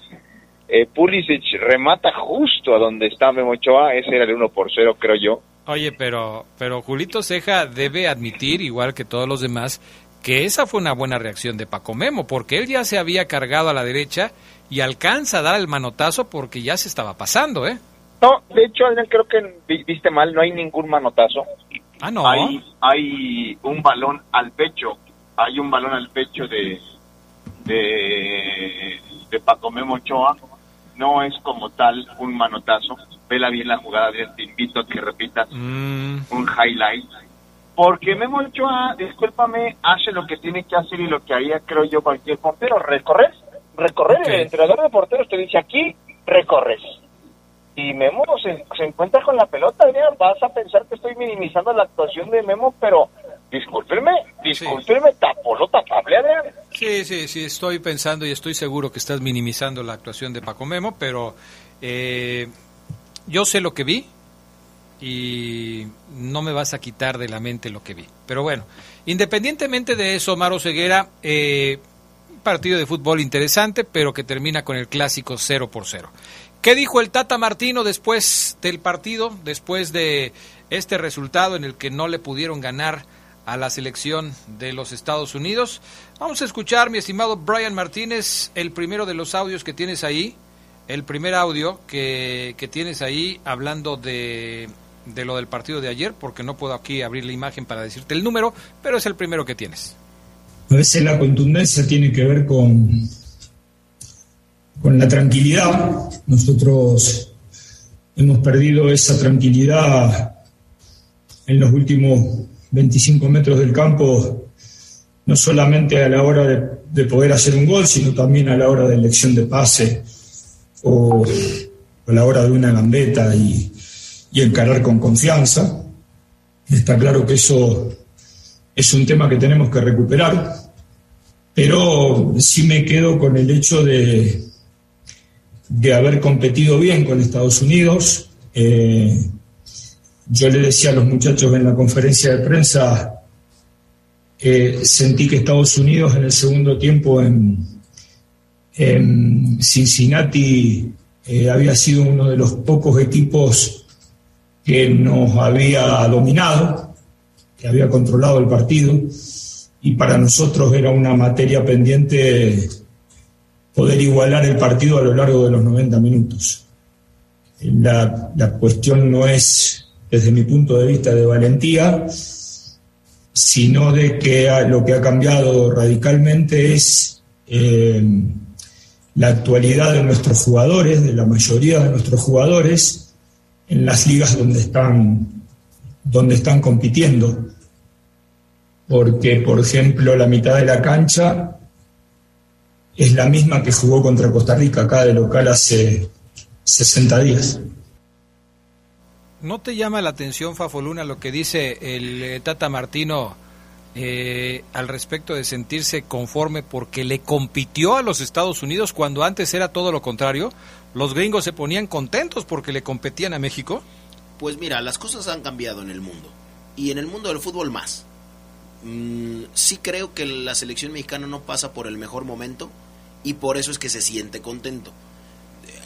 S14: eh, Pulisic remata justo a donde está Memo Ochoa, ese era el 1 por 0, creo yo.
S1: Oye, pero, pero Julito Ceja debe admitir, igual que todos los demás, que esa fue una buena reacción de Paco Memo, porque él ya se había cargado a la derecha y alcanza a dar el manotazo porque ya se estaba pasando, ¿eh?
S14: No, de hecho, Adrián, creo que viste mal, no hay ningún manotazo.
S1: Ah, no.
S14: Hay, hay un balón al pecho, hay un balón al pecho de, de, de Paco Memo Ochoa, no es como tal un manotazo. Vela bien la jugada, bien, te invito a que repitas
S1: mm.
S14: un highlight. Porque Memo Ochoa, discúlpame, hace lo que tiene que hacer y lo que haría, creo yo, cualquier portero. Recorrer, recorrer.
S1: Okay.
S14: El entrenador de porteros te dice aquí, recorres. Y Memo se, se encuentra con la pelota, Adrián. Vas a pensar que estoy minimizando la actuación de Memo, pero discúlpeme, discúlpeme, tapó lo
S1: Sí, sí, sí, estoy pensando y estoy seguro que estás minimizando la actuación de Paco Memo, pero eh, yo sé lo que vi y no me vas a quitar de la mente lo que vi. Pero bueno, independientemente de eso, Maro Ceguera, eh, partido de fútbol interesante, pero que termina con el clásico 0 por 0. ¿Qué dijo el Tata Martino después del partido, después de este resultado en el que no le pudieron ganar a la selección de los Estados Unidos? Vamos a escuchar, mi estimado Brian Martínez, el primero de los audios que tienes ahí, el primer audio que, que tienes ahí hablando de, de lo del partido de ayer, porque no puedo aquí abrir la imagen para decirte el número, pero es el primero que tienes.
S15: A veces la contundencia tiene que ver con, con la tranquilidad. Nosotros hemos perdido esa tranquilidad en los últimos 25 metros del campo, no solamente a la hora de, de poder hacer un gol, sino también a la hora de elección de pase o a la hora de una gambeta y, encarar con confianza. Está claro que eso es un tema que tenemos que recuperar, pero sí me quedo con el hecho de, de haber competido bien con Estados Unidos. Eh, yo le decía a los muchachos en la conferencia de prensa, eh, sentí que Estados Unidos en el segundo tiempo en Cincinnati eh, había sido uno de los pocos equipos que nos había dominado, que había controlado el partido, y para nosotros era una materia pendiente poder igualar el partido a lo largo de los 90 minutos. La, la cuestión no es, desde mi punto de vista, de valentía, sino de que lo que ha cambiado radicalmente es eh, la actualidad de nuestros jugadores, de la mayoría de nuestros jugadores, en las ligas donde están, donde están compitiendo. Porque, por ejemplo, la mitad de la cancha es la misma que jugó contra Costa Rica acá de local hace 60 días.
S1: ¿No te llama la atención, Fafoluna, lo que dice el eh, Tata Martino eh, al respecto de sentirse conforme porque le compitió a los Estados Unidos cuando antes era todo lo contrario? ¿Los gringos se ponían contentos porque le competían a México?
S5: Pues mira, las cosas han cambiado en el mundo. Y en el mundo del fútbol más. Mm, sí creo que la selección mexicana no pasa por el mejor momento y por eso es que se siente contento.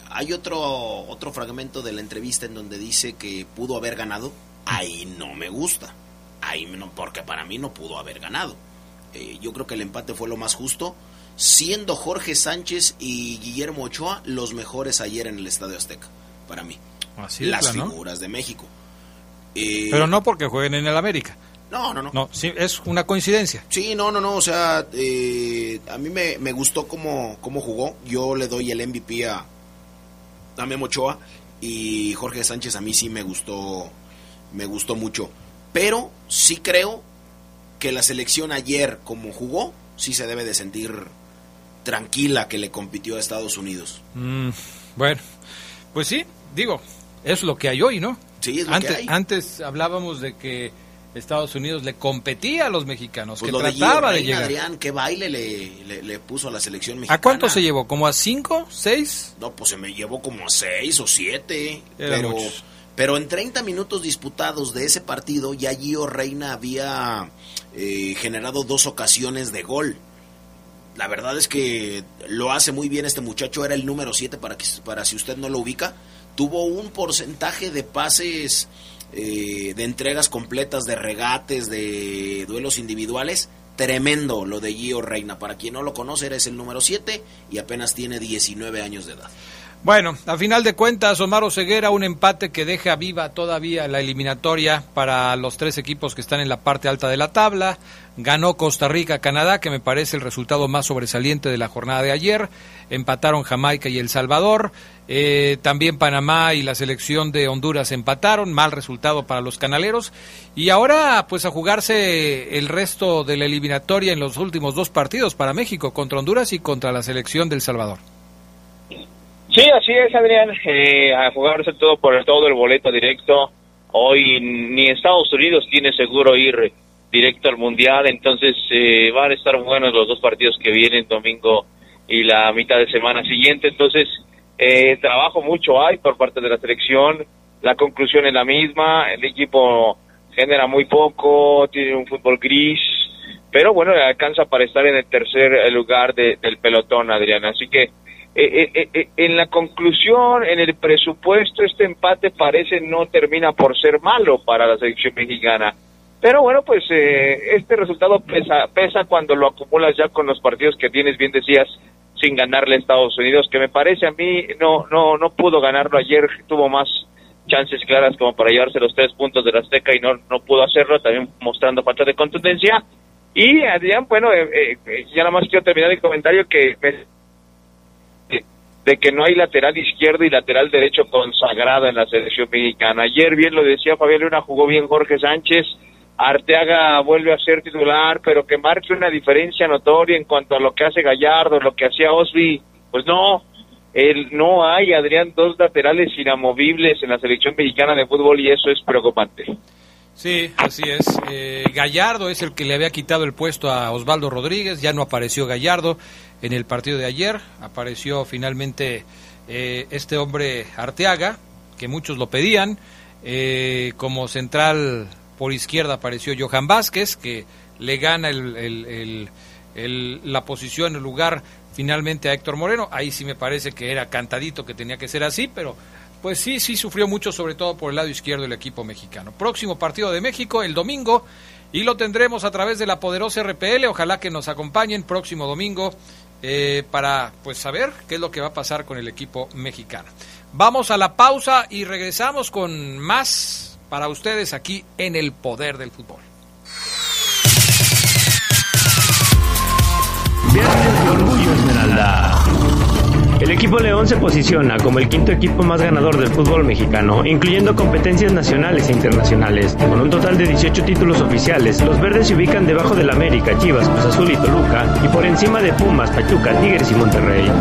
S5: Hay otro, otro fragmento de la entrevista en donde dice que pudo haber ganado. Ahí no me gusta. Ahí no, porque para mí no pudo haber ganado. Eh, yo creo que el empate fue lo más justo, siendo Jorge Sánchez y Guillermo Ochoa los mejores ayer en el Estadio Azteca, para mí.
S1: Así
S5: Las figuras de México. Eh,
S1: Pero no porque jueguen en el América.
S5: No, no, no.
S1: No, sí, es una coincidencia.
S5: Sí, no, no, no, o sea, eh, a mí me, me gustó cómo, cómo jugó. Yo le doy el MVP a, a Memo Ochoa y Jorge Sánchez a mí sí me gustó, me gustó mucho. Pero sí creo que la selección ayer, como jugó, sí se debe de sentir tranquila que le compitió a Estados Unidos.
S1: Mm, bueno, pues sí, digo, es lo que hay hoy, ¿no?
S5: Sí, es lo
S1: antes,
S5: que hay.
S1: Antes hablábamos de que Estados Unidos le competía a los mexicanos,
S5: Pues
S1: que
S5: lo de
S1: trataba de llegar.
S5: Adrián, qué baile le, le, le puso a la selección mexicana.
S1: ¿A cuánto se llevó? ¿Como a cinco? ¿Seis?
S5: No, pues se me llevó como a seis o siete.
S1: Era
S5: pero,
S1: muchos.
S5: Pero en 30 minutos disputados de ese partido, ya Gio Reina había eh, generado dos ocasiones de gol. La verdad es que lo hace muy bien este muchacho, era el número 7 para, que, para si usted no lo ubica. Tuvo un porcentaje de pases, eh, de entregas completas, de regates, de duelos individuales. Tremendo lo de Gio Reina. Para quien no lo conoce, eres el número 7 y apenas tiene 19 años de edad.
S1: Bueno, a final de cuentas, Omar Ceguera, un empate que deja viva todavía la eliminatoria para los tres equipos que están en la parte alta de la tabla. Ganó Costa Rica, Canadá, que me parece el resultado más sobresaliente de la jornada de ayer. Empataron Jamaica y El Salvador. Eh, también Panamá y la selección de Honduras empataron. Mal resultado para los canaleros. Y ahora, pues a jugarse el resto de la eliminatoria en los últimos dos partidos para México, contra Honduras y contra la selección del Salvador.
S14: Sí, así es, Adrián. Eh, a jugarse todo por todo el boleto directo. Hoy ni Estados Unidos tiene seguro ir directo al Mundial, entonces eh, van a estar buenos los dos partidos que vienen, domingo y la mitad de semana siguiente, entonces eh, trabajo mucho hay por parte de la selección, la conclusión es la misma, el equipo genera muy poco, tiene un fútbol gris, pero bueno, alcanza para estar en el tercer lugar de- del pelotón, Adriana. Así que eh, eh, eh, en la conclusión, en el presupuesto, este empate parece no termina por ser malo para la selección mexicana. Pero bueno, pues eh, este resultado pesa, pesa cuando lo acumulas ya con los partidos que tienes, bien decías, sin ganarle a Estados Unidos, que me parece a mí no no no pudo ganarlo ayer, tuvo más chances claras como para llevarse los tres puntos de la Azteca y no no pudo hacerlo, también mostrando falta de contundencia. Y Adrián, bueno, eh, eh, ya nada más quiero terminar el comentario que me- de que no hay lateral izquierdo y lateral derecho consagrado en la selección mexicana. Ayer bien lo decía Fabián Luna, jugó bien Jorge Sánchez, Arteaga vuelve a ser titular, pero que marque una diferencia notoria en cuanto a lo que hace Gallardo, lo que hacía Osby, pues no, el, no hay, Adrián, dos laterales inamovibles en la selección mexicana de fútbol y eso es preocupante.
S1: Sí, así es. Eh, Gallardo es el que le había quitado el puesto a Osvaldo Rodríguez, ya no apareció Gallardo en el partido de ayer, apareció finalmente eh, este hombre Arteaga, que muchos lo pedían, eh, como central por izquierda apareció Johan Vázquez, que le gana el, la posición, el lugar finalmente a Héctor Moreno, ahí sí me parece que era cantadito que tenía que ser así, pero pues sí, sí sufrió mucho, sobre todo por el lado izquierdo el equipo mexicano. Próximo partido de México el domingo y lo tendremos a través de la poderosa RPL. Ojalá que nos acompañen próximo domingo eh, para pues saber qué es lo que va a pasar con el equipo mexicano. Vamos a la pausa y regresamos con más para ustedes aquí en el poder del fútbol.
S2: Viernes de Orgullo Esmeralda. El equipo León se posiciona como el quinto equipo más ganador del fútbol mexicano, incluyendo competencias nacionales e internacionales. Con un total de 18 títulos oficiales, los verdes se ubican debajo del América, Chivas, Cruz Azul y Toluca, y por encima de Pumas, Pachuca, Tigres y Monterrey.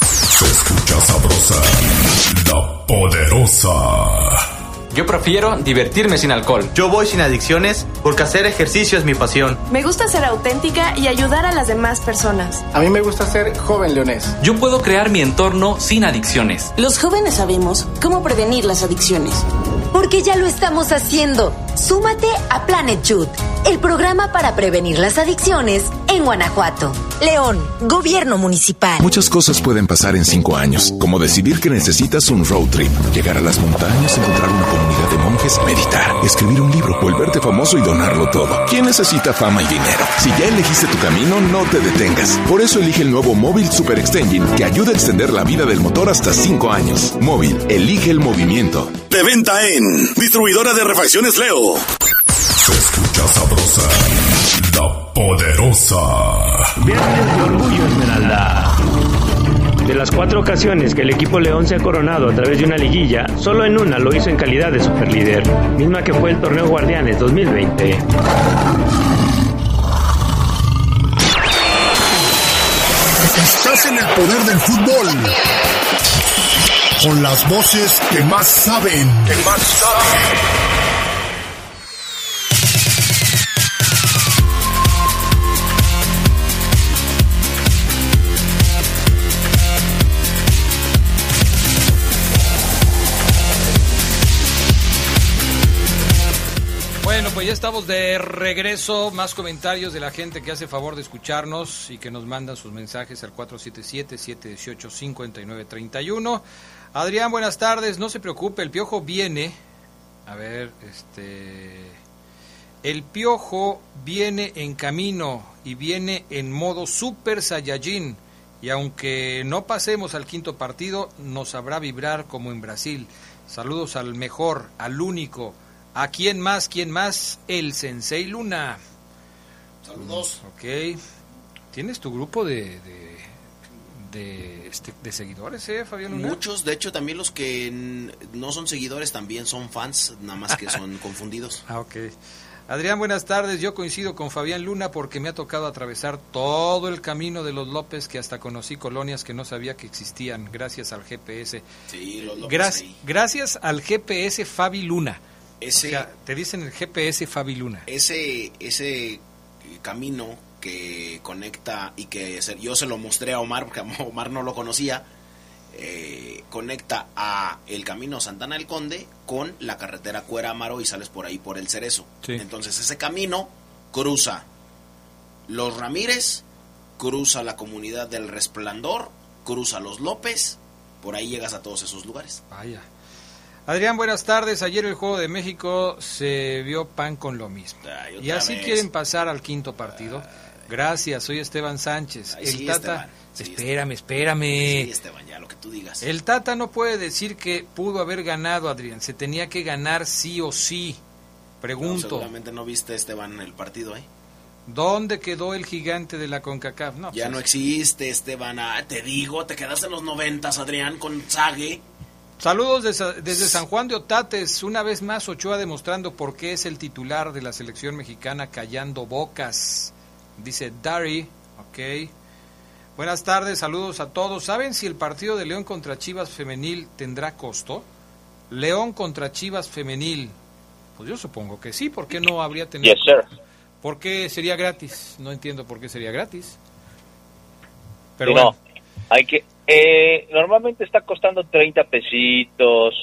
S3: Se escucha sabrosa, la poderosa.
S7: Yo prefiero divertirme sin alcohol. Yo voy sin adicciones porque hacer ejercicio es mi pasión.
S8: Me gusta ser auténtica y ayudar a las demás personas.
S9: A mí me gusta ser joven leonés.
S6: Yo puedo crear mi entorno sin adicciones.
S10: Los jóvenes sabemos cómo prevenir las adicciones.
S11: Porque ya lo estamos haciendo. Súmate a Planet Youth, el programa para prevenir las adicciones en Guanajuato. León, Gobierno Municipal.
S3: Muchas cosas pueden pasar en cinco años, como decidir que necesitas un road trip, llegar a las montañas, encontrar una comunidad de monjes, meditar, escribir un libro, volverte famoso y donarlo todo. ¿Quién necesita fama y dinero? Si ya elegiste tu camino, no te detengas. Por eso elige el nuevo Móvil Super Extension que ayuda a extender la vida del motor hasta cinco años. Móvil, elige el movimiento.
S16: De venta en Distribuidora de Refacciones Leo.
S3: Se escucha sabrosa, la poderosa.
S2: Viernes de Orgullo Esmeralda. De las cuatro ocasiones que el equipo León se ha coronado a través de una liguilla, solo en una lo hizo en calidad de superlíder, misma que fue el torneo Guardianes 2020.
S12: Estás en el poder del fútbol. Con las voces que más saben. Que más saben.
S1: Ya estamos de regreso. Más comentarios de la gente que hace favor de escucharnos y que nos mandan sus mensajes al 477-718-5931. Adrián, buenas tardes. No se preocupe, el piojo viene. A ver, este. El piojo viene en camino y viene en modo Super Saiyajin. Y aunque no pasemos al quinto partido, nos sabrá vibrar como en Brasil. Saludos al mejor, al único. ¿A quién más? ¿Quién más? El Sensei Luna.
S5: Saludos.
S1: Ok. ¿Tienes tu grupo de, de, de, este, de seguidores, eh, Fabián Luna?
S5: Muchos, de hecho, también los que no son seguidores también son fans, nada más que son <laughs> confundidos.
S1: Ah, ok. Adrián, buenas tardes. Yo coincido con Fabián Luna porque me ha tocado atravesar todo el camino de los López que hasta conocí colonias que no sabía que existían gracias al GPS.
S5: Sí, los López ahí.
S1: gracias al GPS Fabi Luna.
S5: Ese,
S1: o sea, te dicen el GPS Fabi Luna.
S5: Ese, ese camino que conecta y que se, yo se lo mostré a Omar, porque <laughs> Omar no lo conocía, eh, conecta a el camino Santana del Conde con la carretera Cuera Amaro y sales por ahí por el Cerezo.
S1: Sí.
S5: Entonces ese camino cruza los Ramírez, cruza la comunidad del Resplandor, cruza los López, por ahí llegas a todos esos lugares.
S1: Vaya. Adrián, buenas tardes. Ayer el Juego de México se vio pan con lo mismo.
S5: Ay,
S1: Y así
S5: vez.
S1: quieren pasar al quinto partido. Gracias, soy Esteban Sánchez.
S5: Ay,
S1: el
S5: sí,
S1: Tata.
S5: Sí,
S1: espérame, espérame.
S5: Sí, Esteban, ya lo que tú digas.
S1: El Tata no puede decir que pudo haber ganado, Adrián. Se tenía que ganar sí o sí.
S5: No,
S1: Pregunto,
S5: seguramente no viste Esteban el partido, ¿eh?
S1: ¿dónde quedó el gigante de la CONCACAF? No,
S5: Ya
S1: pues,
S5: no existe, Esteban. Ah, te digo, te quedaste en los noventas, Adrián, con Zague.
S1: Saludos desde, desde San Juan de Otates. Una vez más, Ochoa demostrando por qué es el titular de la selección mexicana callando bocas. Dice Dari. Ok. Buenas tardes, saludos a todos. ¿Saben si el partido de León contra Chivas Femenil tendrá costo? León contra Chivas Femenil. Pues yo supongo que sí. ¿Por qué no habría tenido?
S14: Yes, sir.
S1: ¿Por qué sería gratis? No entiendo por qué sería gratis. Pero
S14: Sí,
S1: bueno.
S14: no, hay que... Eh, normalmente está costando 30 pesitos,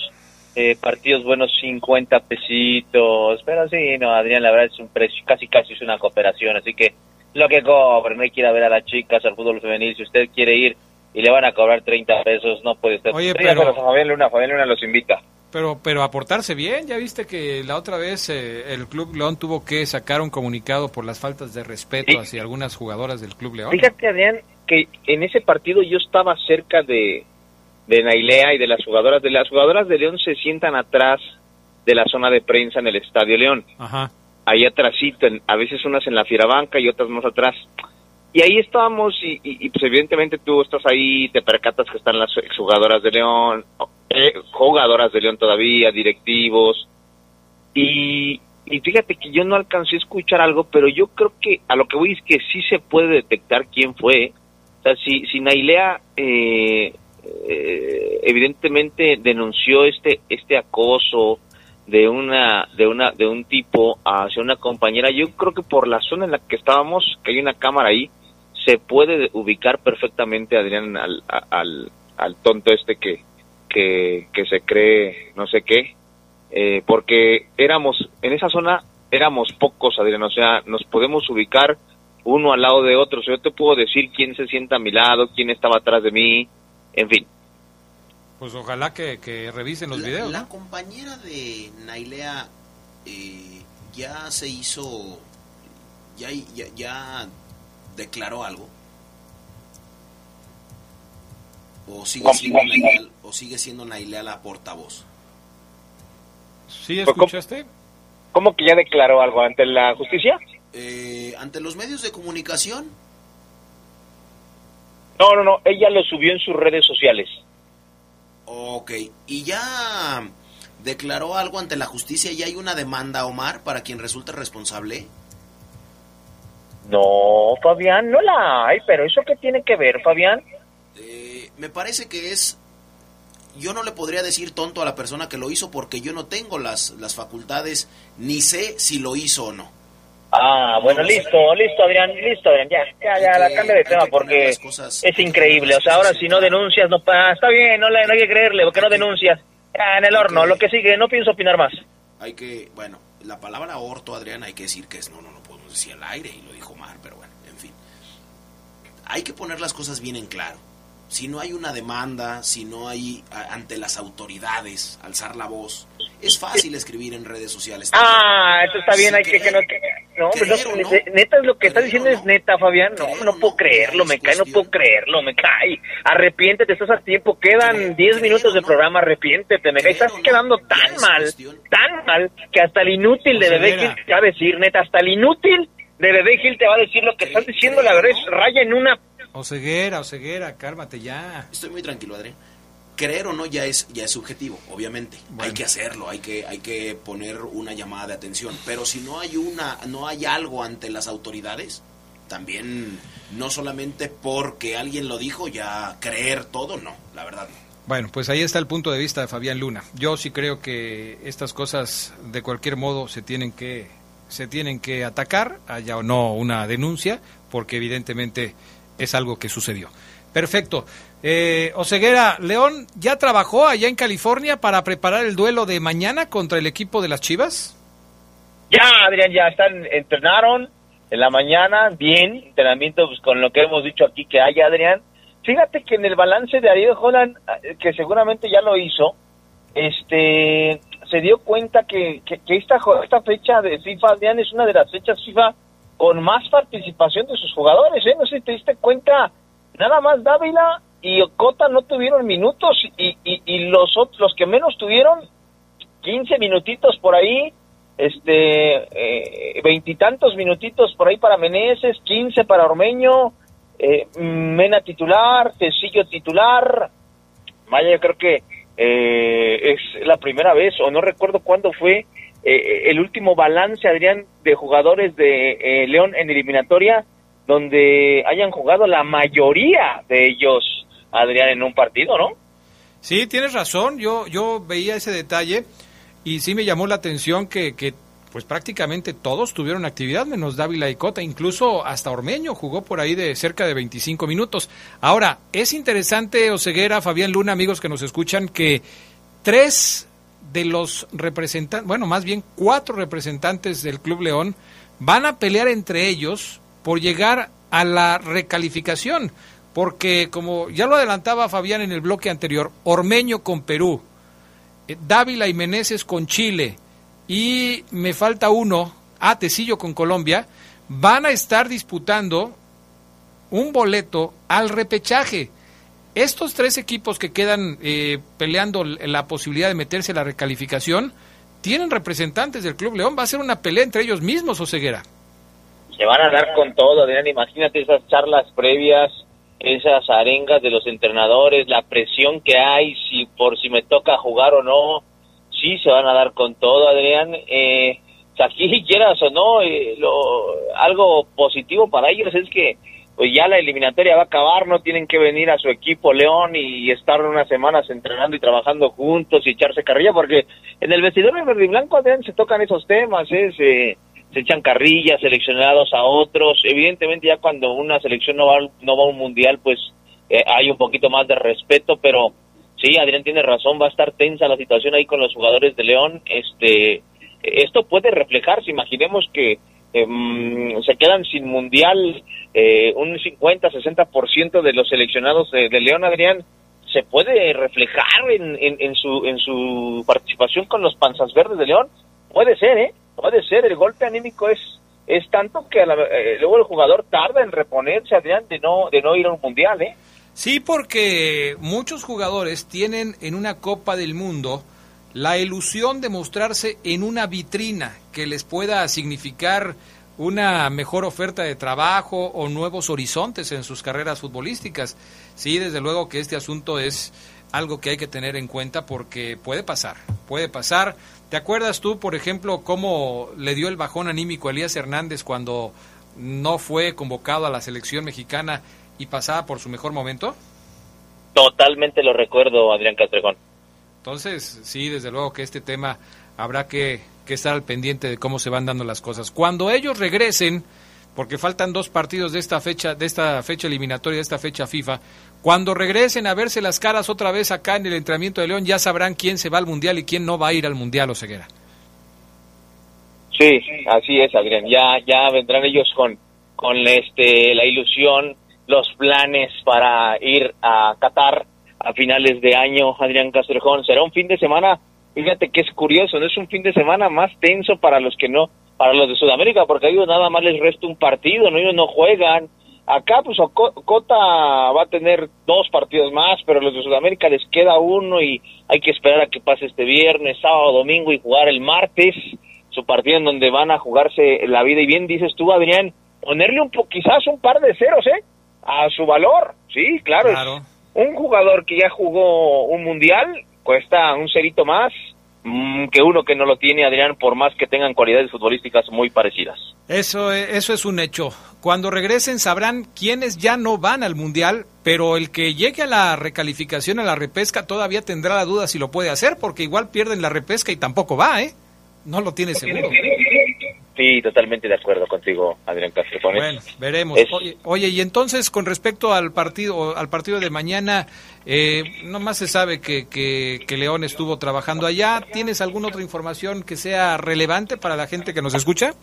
S14: eh, partidos buenos 50 pesitos, pero sí, no, Adrián, la verdad es un precio, casi casi es una cooperación, así que lo que cobren, no hay que ir a ver a las chicas al fútbol femenil, si usted quiere ir y le van a cobrar 30 pesos, no puede estar...
S1: Oye, pero-
S14: a Fabián Luna, Fabián Luna los invita.
S1: Pero, pero aportarse bien, ya viste que la otra vez eh, el Club León tuvo que sacar un comunicado por las faltas de respeto
S14: Sí.
S1: hacia algunas jugadoras del Club León.
S14: Fíjate, Adrián, que en ese partido yo estaba cerca de, de Nailea y de las jugadoras de las jugadoras de León se sientan atrás de la zona de prensa en el Estadio León.
S1: Ajá.
S14: Ahí atrásito, a veces unas en la fierabanca y otras más atrás. Y ahí estábamos y, y- y, pues evidentemente tú estás ahí, te percatas que están las exjugadoras de León, eh, jugadoras de León todavía, directivos. Y, y fíjate que yo no alcancé a escuchar algo, pero yo creo que a lo que voy es que sí se puede detectar quién fue. O sea, si, si Nailea eh, eh, evidentemente denunció este este acoso de una de una de un tipo hacia una compañera, yo creo que por la zona en la que estábamos, que hay una cámara ahí, se puede ubicar perfectamente Adrián al, al, al tonto este que, que, que se cree no sé qué, eh, porque éramos, en esa zona éramos pocos, Adrián, o sea, nos podemos ubicar uno al lado de otro, o sea, yo te puedo decir quién se sienta a mi lado, quién estaba atrás de mí, en fin.
S1: Pues ojalá que, que revisen los
S5: la,
S1: videos.
S5: la compañera de Nailea eh, ya se hizo, ya, ya, ya declaró algo. O sigue, siendo Nailea, o sigue siendo Nailea la portavoz.
S1: ¿Sí
S14: Pues, ¿cómo?
S1: escuchaste?
S14: ¿Cómo que ya declaró algo ante la justicia?
S5: Eh, ante los medios de comunicación,
S14: No, no, no, ella lo subió en sus redes sociales.
S5: ok, y ya declaró algo ante la justicia y hay una demanda, Omar, para quien resulte responsable.
S14: No, Fabián, no la hay, pero ¿eso qué tiene que ver, Fabián?
S5: Eh, me parece que es yo no le podría decir tonto a la persona que lo hizo porque yo no tengo las, las facultades ni sé si lo hizo o no.
S14: Ah, bueno, listo, listo, Adrián, listo, Adrián, ya, ya, ya, la cambia de tema porque es increíble. O sea, ahora si no denuncias, no pasa. Está bien, no, le, no hay que creerle, porque no denuncias. Ya, en el horno, lo que sigue, no pienso opinar más.
S5: Hay que, bueno, la palabra orto, Adrián, hay que decir que es, no, no, no podemos decir al aire y lo dijo Mar, pero bueno, en fin. Hay que poner las cosas bien en claro. Si no hay una demanda, si no hay a- ante las autoridades alzar la voz, es fácil escribir en redes sociales.
S14: Ah, eso está bien, hay que que no... que- No, hombre, no, neta, lo que estás diciendo es neta, Fabián. No, no puedo creerlo, me cae, no puedo creerlo, me cae. Arrepiéntete, estás a tiempo, quedan 10 minutos de programa, arrepiéntete, me cae. Estás quedando tan mal, tan mal, que hasta el inútil de Bebé. Gil te va a decir, neta, hasta el inútil de Bebé Gil te va a decir lo que estás diciendo, la verdad es raya en una...
S1: Oseguera, Oseguera, cálmate ya.
S5: Estoy muy tranquilo, Adrián. Creer o no ya es ya es subjetivo, obviamente. Hay que hacerlo, hay que hay que poner una llamada de atención, pero si no hay una no hay algo ante las autoridades, también no solamente porque alguien lo dijo ya creer todo, no, la verdad no.
S1: Bueno, pues ahí está el punto de vista de Fabián Luna. Yo sí creo que estas cosas de cualquier modo se tienen que se tienen que atacar, haya o no una denuncia, porque evidentemente es algo que sucedió. Perfecto. Eh, Oseguera, León ya trabajó allá en California para preparar el duelo de mañana contra el equipo de las Chivas.
S14: Ya, Adrián, ya están, entrenaron en la mañana, bien, entrenamiento pues, con lo que hemos dicho aquí que hay, Adrián. Fíjate que en el balance de Ariel Holland, eh, que seguramente ya lo hizo, este, se dio cuenta que, que, esta, esta fecha de FIFA, Adrián, es una de las fechas FIFA con más participación de sus jugadores, ¿eh? No sé te diste cuenta, nada más Dávila y Ocota no tuvieron minutos y, y, y los, los que menos tuvieron, 15 minutitos por ahí, este, eh, veintitantos minutitos por ahí para Meneses, 15 para Ormeño, eh, Mena titular, Tecillo titular. Vaya, yo creo que eh, es la primera vez, o no recuerdo cuándo fue el último balance, Adrián, de jugadores de León en eliminatoria, donde hayan jugado la mayoría de ellos, Adrián, en un partido, ¿no?
S1: Sí, tienes razón, yo, yo veía ese detalle. Y sí me llamó la atención que, pues prácticamente todos tuvieron actividad, menos Dávila y Cota, incluso hasta Ormeño jugó por ahí de cerca de 25 minutos. Ahora, es interesante, Oseguera, Fabián Luna, amigos que nos escuchan, que tres de los representantes, bueno, más bien cuatro representantes del Club León van a pelear entre ellos por llegar a la recalificación, porque como ya lo adelantaba Fabián en el bloque anterior, Ormeño con Perú, eh, Dávila y Meneses con Chile y me falta uno, a Tecillo con Colombia, van a estar disputando un boleto al repechaje. Estos tres equipos que quedan eh, peleando la posibilidad de meterse a la recalificación tienen representantes del Club León. Va a ser una pelea entre ellos mismos, o ceguera.
S14: Se van a dar con todo, Adrián. Imagínate esas charlas previas esas arengas de los entrenadores, la presión que hay, si por si me toca jugar o no, sí se van a dar con todo, Adrián. Eh, aquí <laughs> quieras o no, eh, lo, algo positivo para ellos es que pues ya la eliminatoria va a acabar, no tienen que venir a su equipo León y estar unas semanas entrenando y trabajando juntos y echarse carrilla, porque en el vestidor de verde y blanco, Adrián, se tocan esos temas, ¿eh? Se, echan carrillas, seleccionados a otros. Evidentemente ya cuando una selección no va, no va a un mundial, pues eh, hay un poquito más de respeto, pero sí, Adrián tiene razón, va a estar tensa la situación ahí con los jugadores de León. Este, esto puede reflejarse, imaginemos que em, se quedan sin mundial eh, un 50-60% de los seleccionados de, León, Adrián, se puede reflejar en, en, su, en su participación con los Panzas Verdes de León. Puede ser, ¿eh? Puede ser, el golpe anímico es es tanto que eh, luego el jugador tarda en reponerse, Adrián, de no, de no ir a un mundial, ¿eh?
S1: Sí, porque muchos jugadores tienen en una Copa del Mundo la ilusión de mostrarse en una vitrina que les pueda significar una mejor oferta de trabajo o nuevos horizontes en sus carreras futbolísticas. Sí, desde luego que este asunto es algo que hay que tener en cuenta porque puede pasar, puede pasar. ¿Te acuerdas tú, por ejemplo, cómo le dio el bajón anímico a Elías Hernández cuando no fue convocado a la selección mexicana y pasaba por su mejor momento?
S14: Totalmente lo recuerdo, Adrián Castrejón.
S1: Entonces, sí, desde luego que este tema habrá que, que estar al pendiente de cómo se van dando las cosas. Cuando ellos regresen, porque faltan dos partidos de esta fecha, de esta fecha eliminatoria, de esta fecha FIFA, cuando regresen a verse las caras otra vez acá en el entrenamiento de León, ya sabrán quién se va al Mundial y quién no va a ir al Mundial, o ceguera.
S14: Sí, así es, Adrián. Ya, ya vendrán ellos con, con este, la ilusión, los planes para ir a Qatar a finales de año, Adrián Castrejón. Será un fin de semana, fíjate que es curioso, no es un fin de semana más tenso para los que no, para los de Sudamérica, porque a ellos nada más les resta un partido, no ellos no juegan, Acá, pues, Cota va a tener dos partidos más, pero los de Sudamérica les queda uno y hay que esperar a que pase este viernes, sábado, domingo y jugar el martes su partido en donde van a jugarse la vida. Y bien dices tú, Adrián, ponerle un quizás un par de ceros, ¿eh? A su valor. Sí, claro. claro. un jugador que ya jugó un mundial cuesta un cerito más que uno que no lo tiene, Adrián, por más que tengan cualidades futbolísticas muy parecidas.
S1: Eso, eso es un hecho. Cuando regresen sabrán quiénes ya no van al Mundial, pero el que llegue a la recalificación, a la repesca, todavía tendrá la duda si lo puede hacer, porque igual pierden la repesca y tampoco va, ¿eh? No lo tiene seguro.
S14: Sí, totalmente de acuerdo contigo, Adrián Castro.
S1: Bueno, veremos. Oye, oye, y entonces con respecto al partido al partido de mañana, eh, nomás se sabe que, que, que, León estuvo trabajando allá. ¿Tienes alguna otra información que sea relevante para la gente que nos escucha?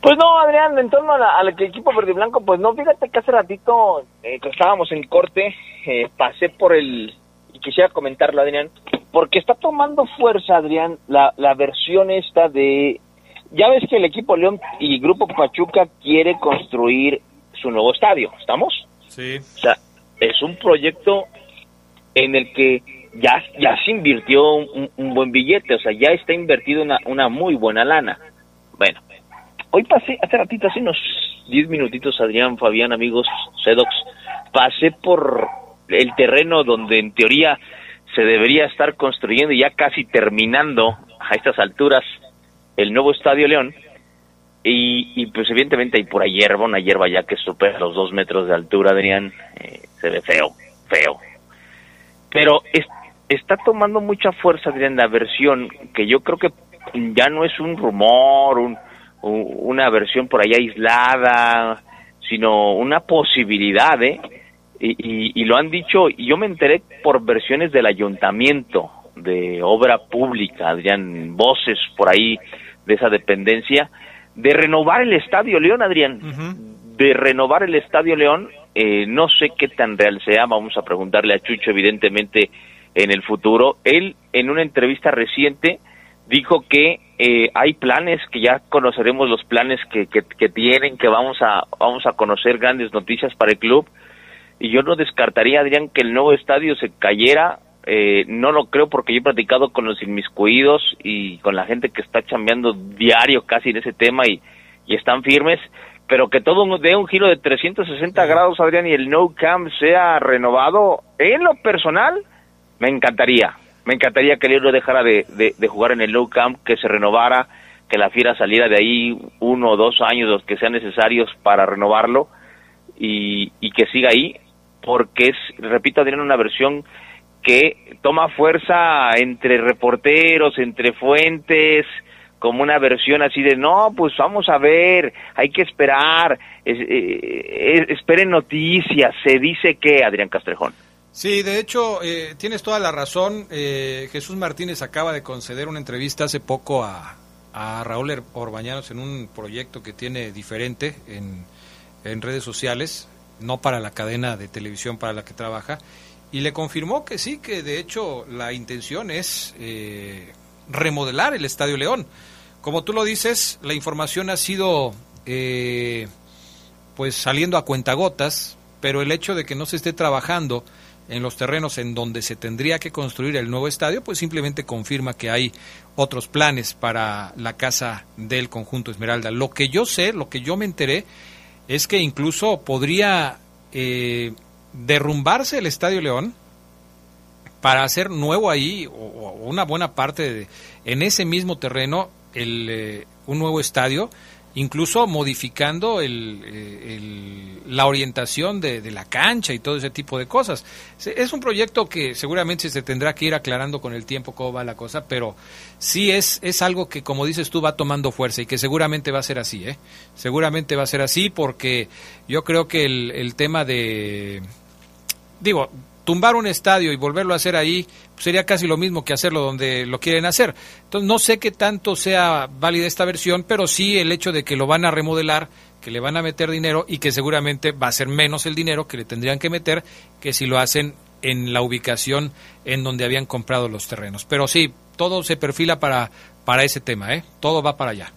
S14: Pues no, Adrián, en torno al equipo verde y blanco, pues no, fíjate que hace ratito eh, que estábamos en corte, eh, pasé por el, y quisiera comentarlo, Adrián, porque está tomando fuerza, Adrián, la, la versión esta de ya ves que el equipo León y Grupo Pachuca quiere construir su nuevo estadio, ¿estamos?
S1: Sí.
S14: O sea, es un proyecto en el que ya, ya se invirtió un, buen billete, o sea, ya está invertido una, una muy buena lana. Bueno, hoy pasé, hace ratito, hace unos 10 minutitos, Adrián, Fabián, amigos, Sedox, pasé por el terreno donde en teoría se debería estar construyendo y ya casi terminando a estas alturas el nuevo Estadio León. Y, pues evidentemente hay pura hierba, una hierba ya que supera los dos metros de altura, Adrián, eh, se ve feo, feo. Pero está tomando mucha fuerza, Adrián, la versión que yo creo que ya no es un rumor, un, una versión por ahí aislada, sino una posibilidad, ¿eh? Y, y, lo han dicho, y yo me enteré por versiones del ayuntamiento, de obra pública, Adrián, voces por ahí de esa dependencia, de renovar el Estadio León, Adrián, de renovar el Estadio León, eh, no sé qué tan real sea, vamos a preguntarle a Chucho evidentemente en el futuro. Él en una entrevista reciente dijo que eh, hay planes, que ya conoceremos los planes que, que, que, tienen, que vamos a, vamos a conocer grandes noticias para el club. Y yo no descartaría, Adrián, que el nuevo estadio se cayera eh, no lo creo porque yo he platicado con los inmiscuidos y con la gente que está chambeando diario casi en ese tema y, y están firmes, pero que todo dé un giro de 360 grados, Adrián, y el No Camp sea renovado, en lo personal, me encantaría. Me encantaría que el lo dejara de, de, jugar en el No Camp, que se renovara, que la fiera saliera de ahí uno o dos años, los que sean necesarios para renovarlo, y, y que siga ahí, porque es, repito, Adrián, una versión que toma fuerza entre reporteros, entre fuentes, como una versión así de, no, pues vamos a ver, hay que esperar, eh, esperen noticias, se dice que, Adrián Castrejón.
S1: Sí, de hecho, eh, tienes toda la razón. Eh, Jesús Martínez acaba de conceder una entrevista hace poco a, a Raúl Orbañanos en un proyecto que tiene diferente en, en redes sociales, no para la cadena de televisión para la que trabaja y le confirmó que sí, que de hecho la intención es eh, remodelar el Estadio León. Como tú lo dices, la información ha sido eh, pues saliendo a cuentagotas, pero el hecho de que no se esté trabajando en los terrenos en donde se tendría que construir el nuevo estadio, pues simplemente confirma que hay otros planes para la casa del conjunto Esmeralda. Lo que yo sé, lo que yo me enteré, es que incluso podría eh, derrumbarse el Estadio León para hacer nuevo ahí o, una buena parte de, en ese mismo terreno el, eh, un nuevo estadio incluso modificando el, eh, la orientación de, la cancha y todo ese tipo de cosas. Es un proyecto que seguramente se tendrá que ir aclarando con el tiempo cómo va la cosa, pero sí es, es algo que, como dices tú, va tomando fuerza y que seguramente va a ser así, ¿eh? Seguramente va a ser así porque yo creo que el tema de digo, tumbar un estadio y volverlo a hacer ahí pues, sería casi lo mismo que hacerlo donde lo quieren hacer. Entonces no sé qué tanto sea válida esta versión, pero sí el hecho de que lo van a remodelar, que le van a meter dinero y que seguramente va a ser menos el dinero que le tendrían que meter que si lo hacen en la ubicación en donde habían comprado los terrenos. Pero sí, todo se perfila para, para ese tema, ¿eh? Todo va para allá.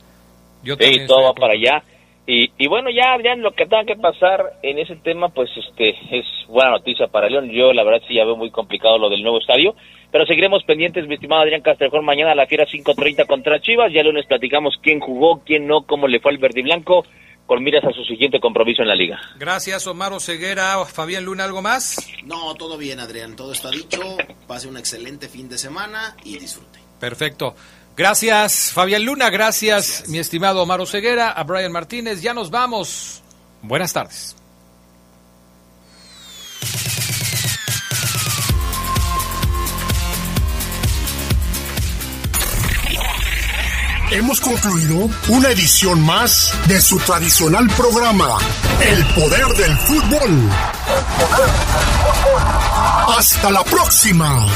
S14: Yo sí, todo va para allá. Y, bueno, ya, ya lo que tenga que pasar en ese tema, pues este es buena noticia para León. Yo la verdad sí ya veo muy complicado lo del nuevo estadio, pero seguiremos pendientes, mi estimado Adrián Castrejón, mañana a la fiera 5.30 contra Chivas. Ya lunes platicamos quién jugó, quién no, cómo le fue al verde y blanco, con miras a su siguiente compromiso en la liga.
S1: Gracias, Omar Ceguera. Fabián Luna, ¿algo más?
S5: No, todo bien, Adrián, todo está dicho. Pase un excelente fin de semana y disfrute.
S1: Perfecto. Gracias, Fabián Luna. Gracias, mi estimado Omar Ceguera, a Brian Martínez. Ya nos vamos. Buenas tardes.
S17: Hemos concluido una edición más de su tradicional programa, El Poder del Fútbol. Hasta la próxima.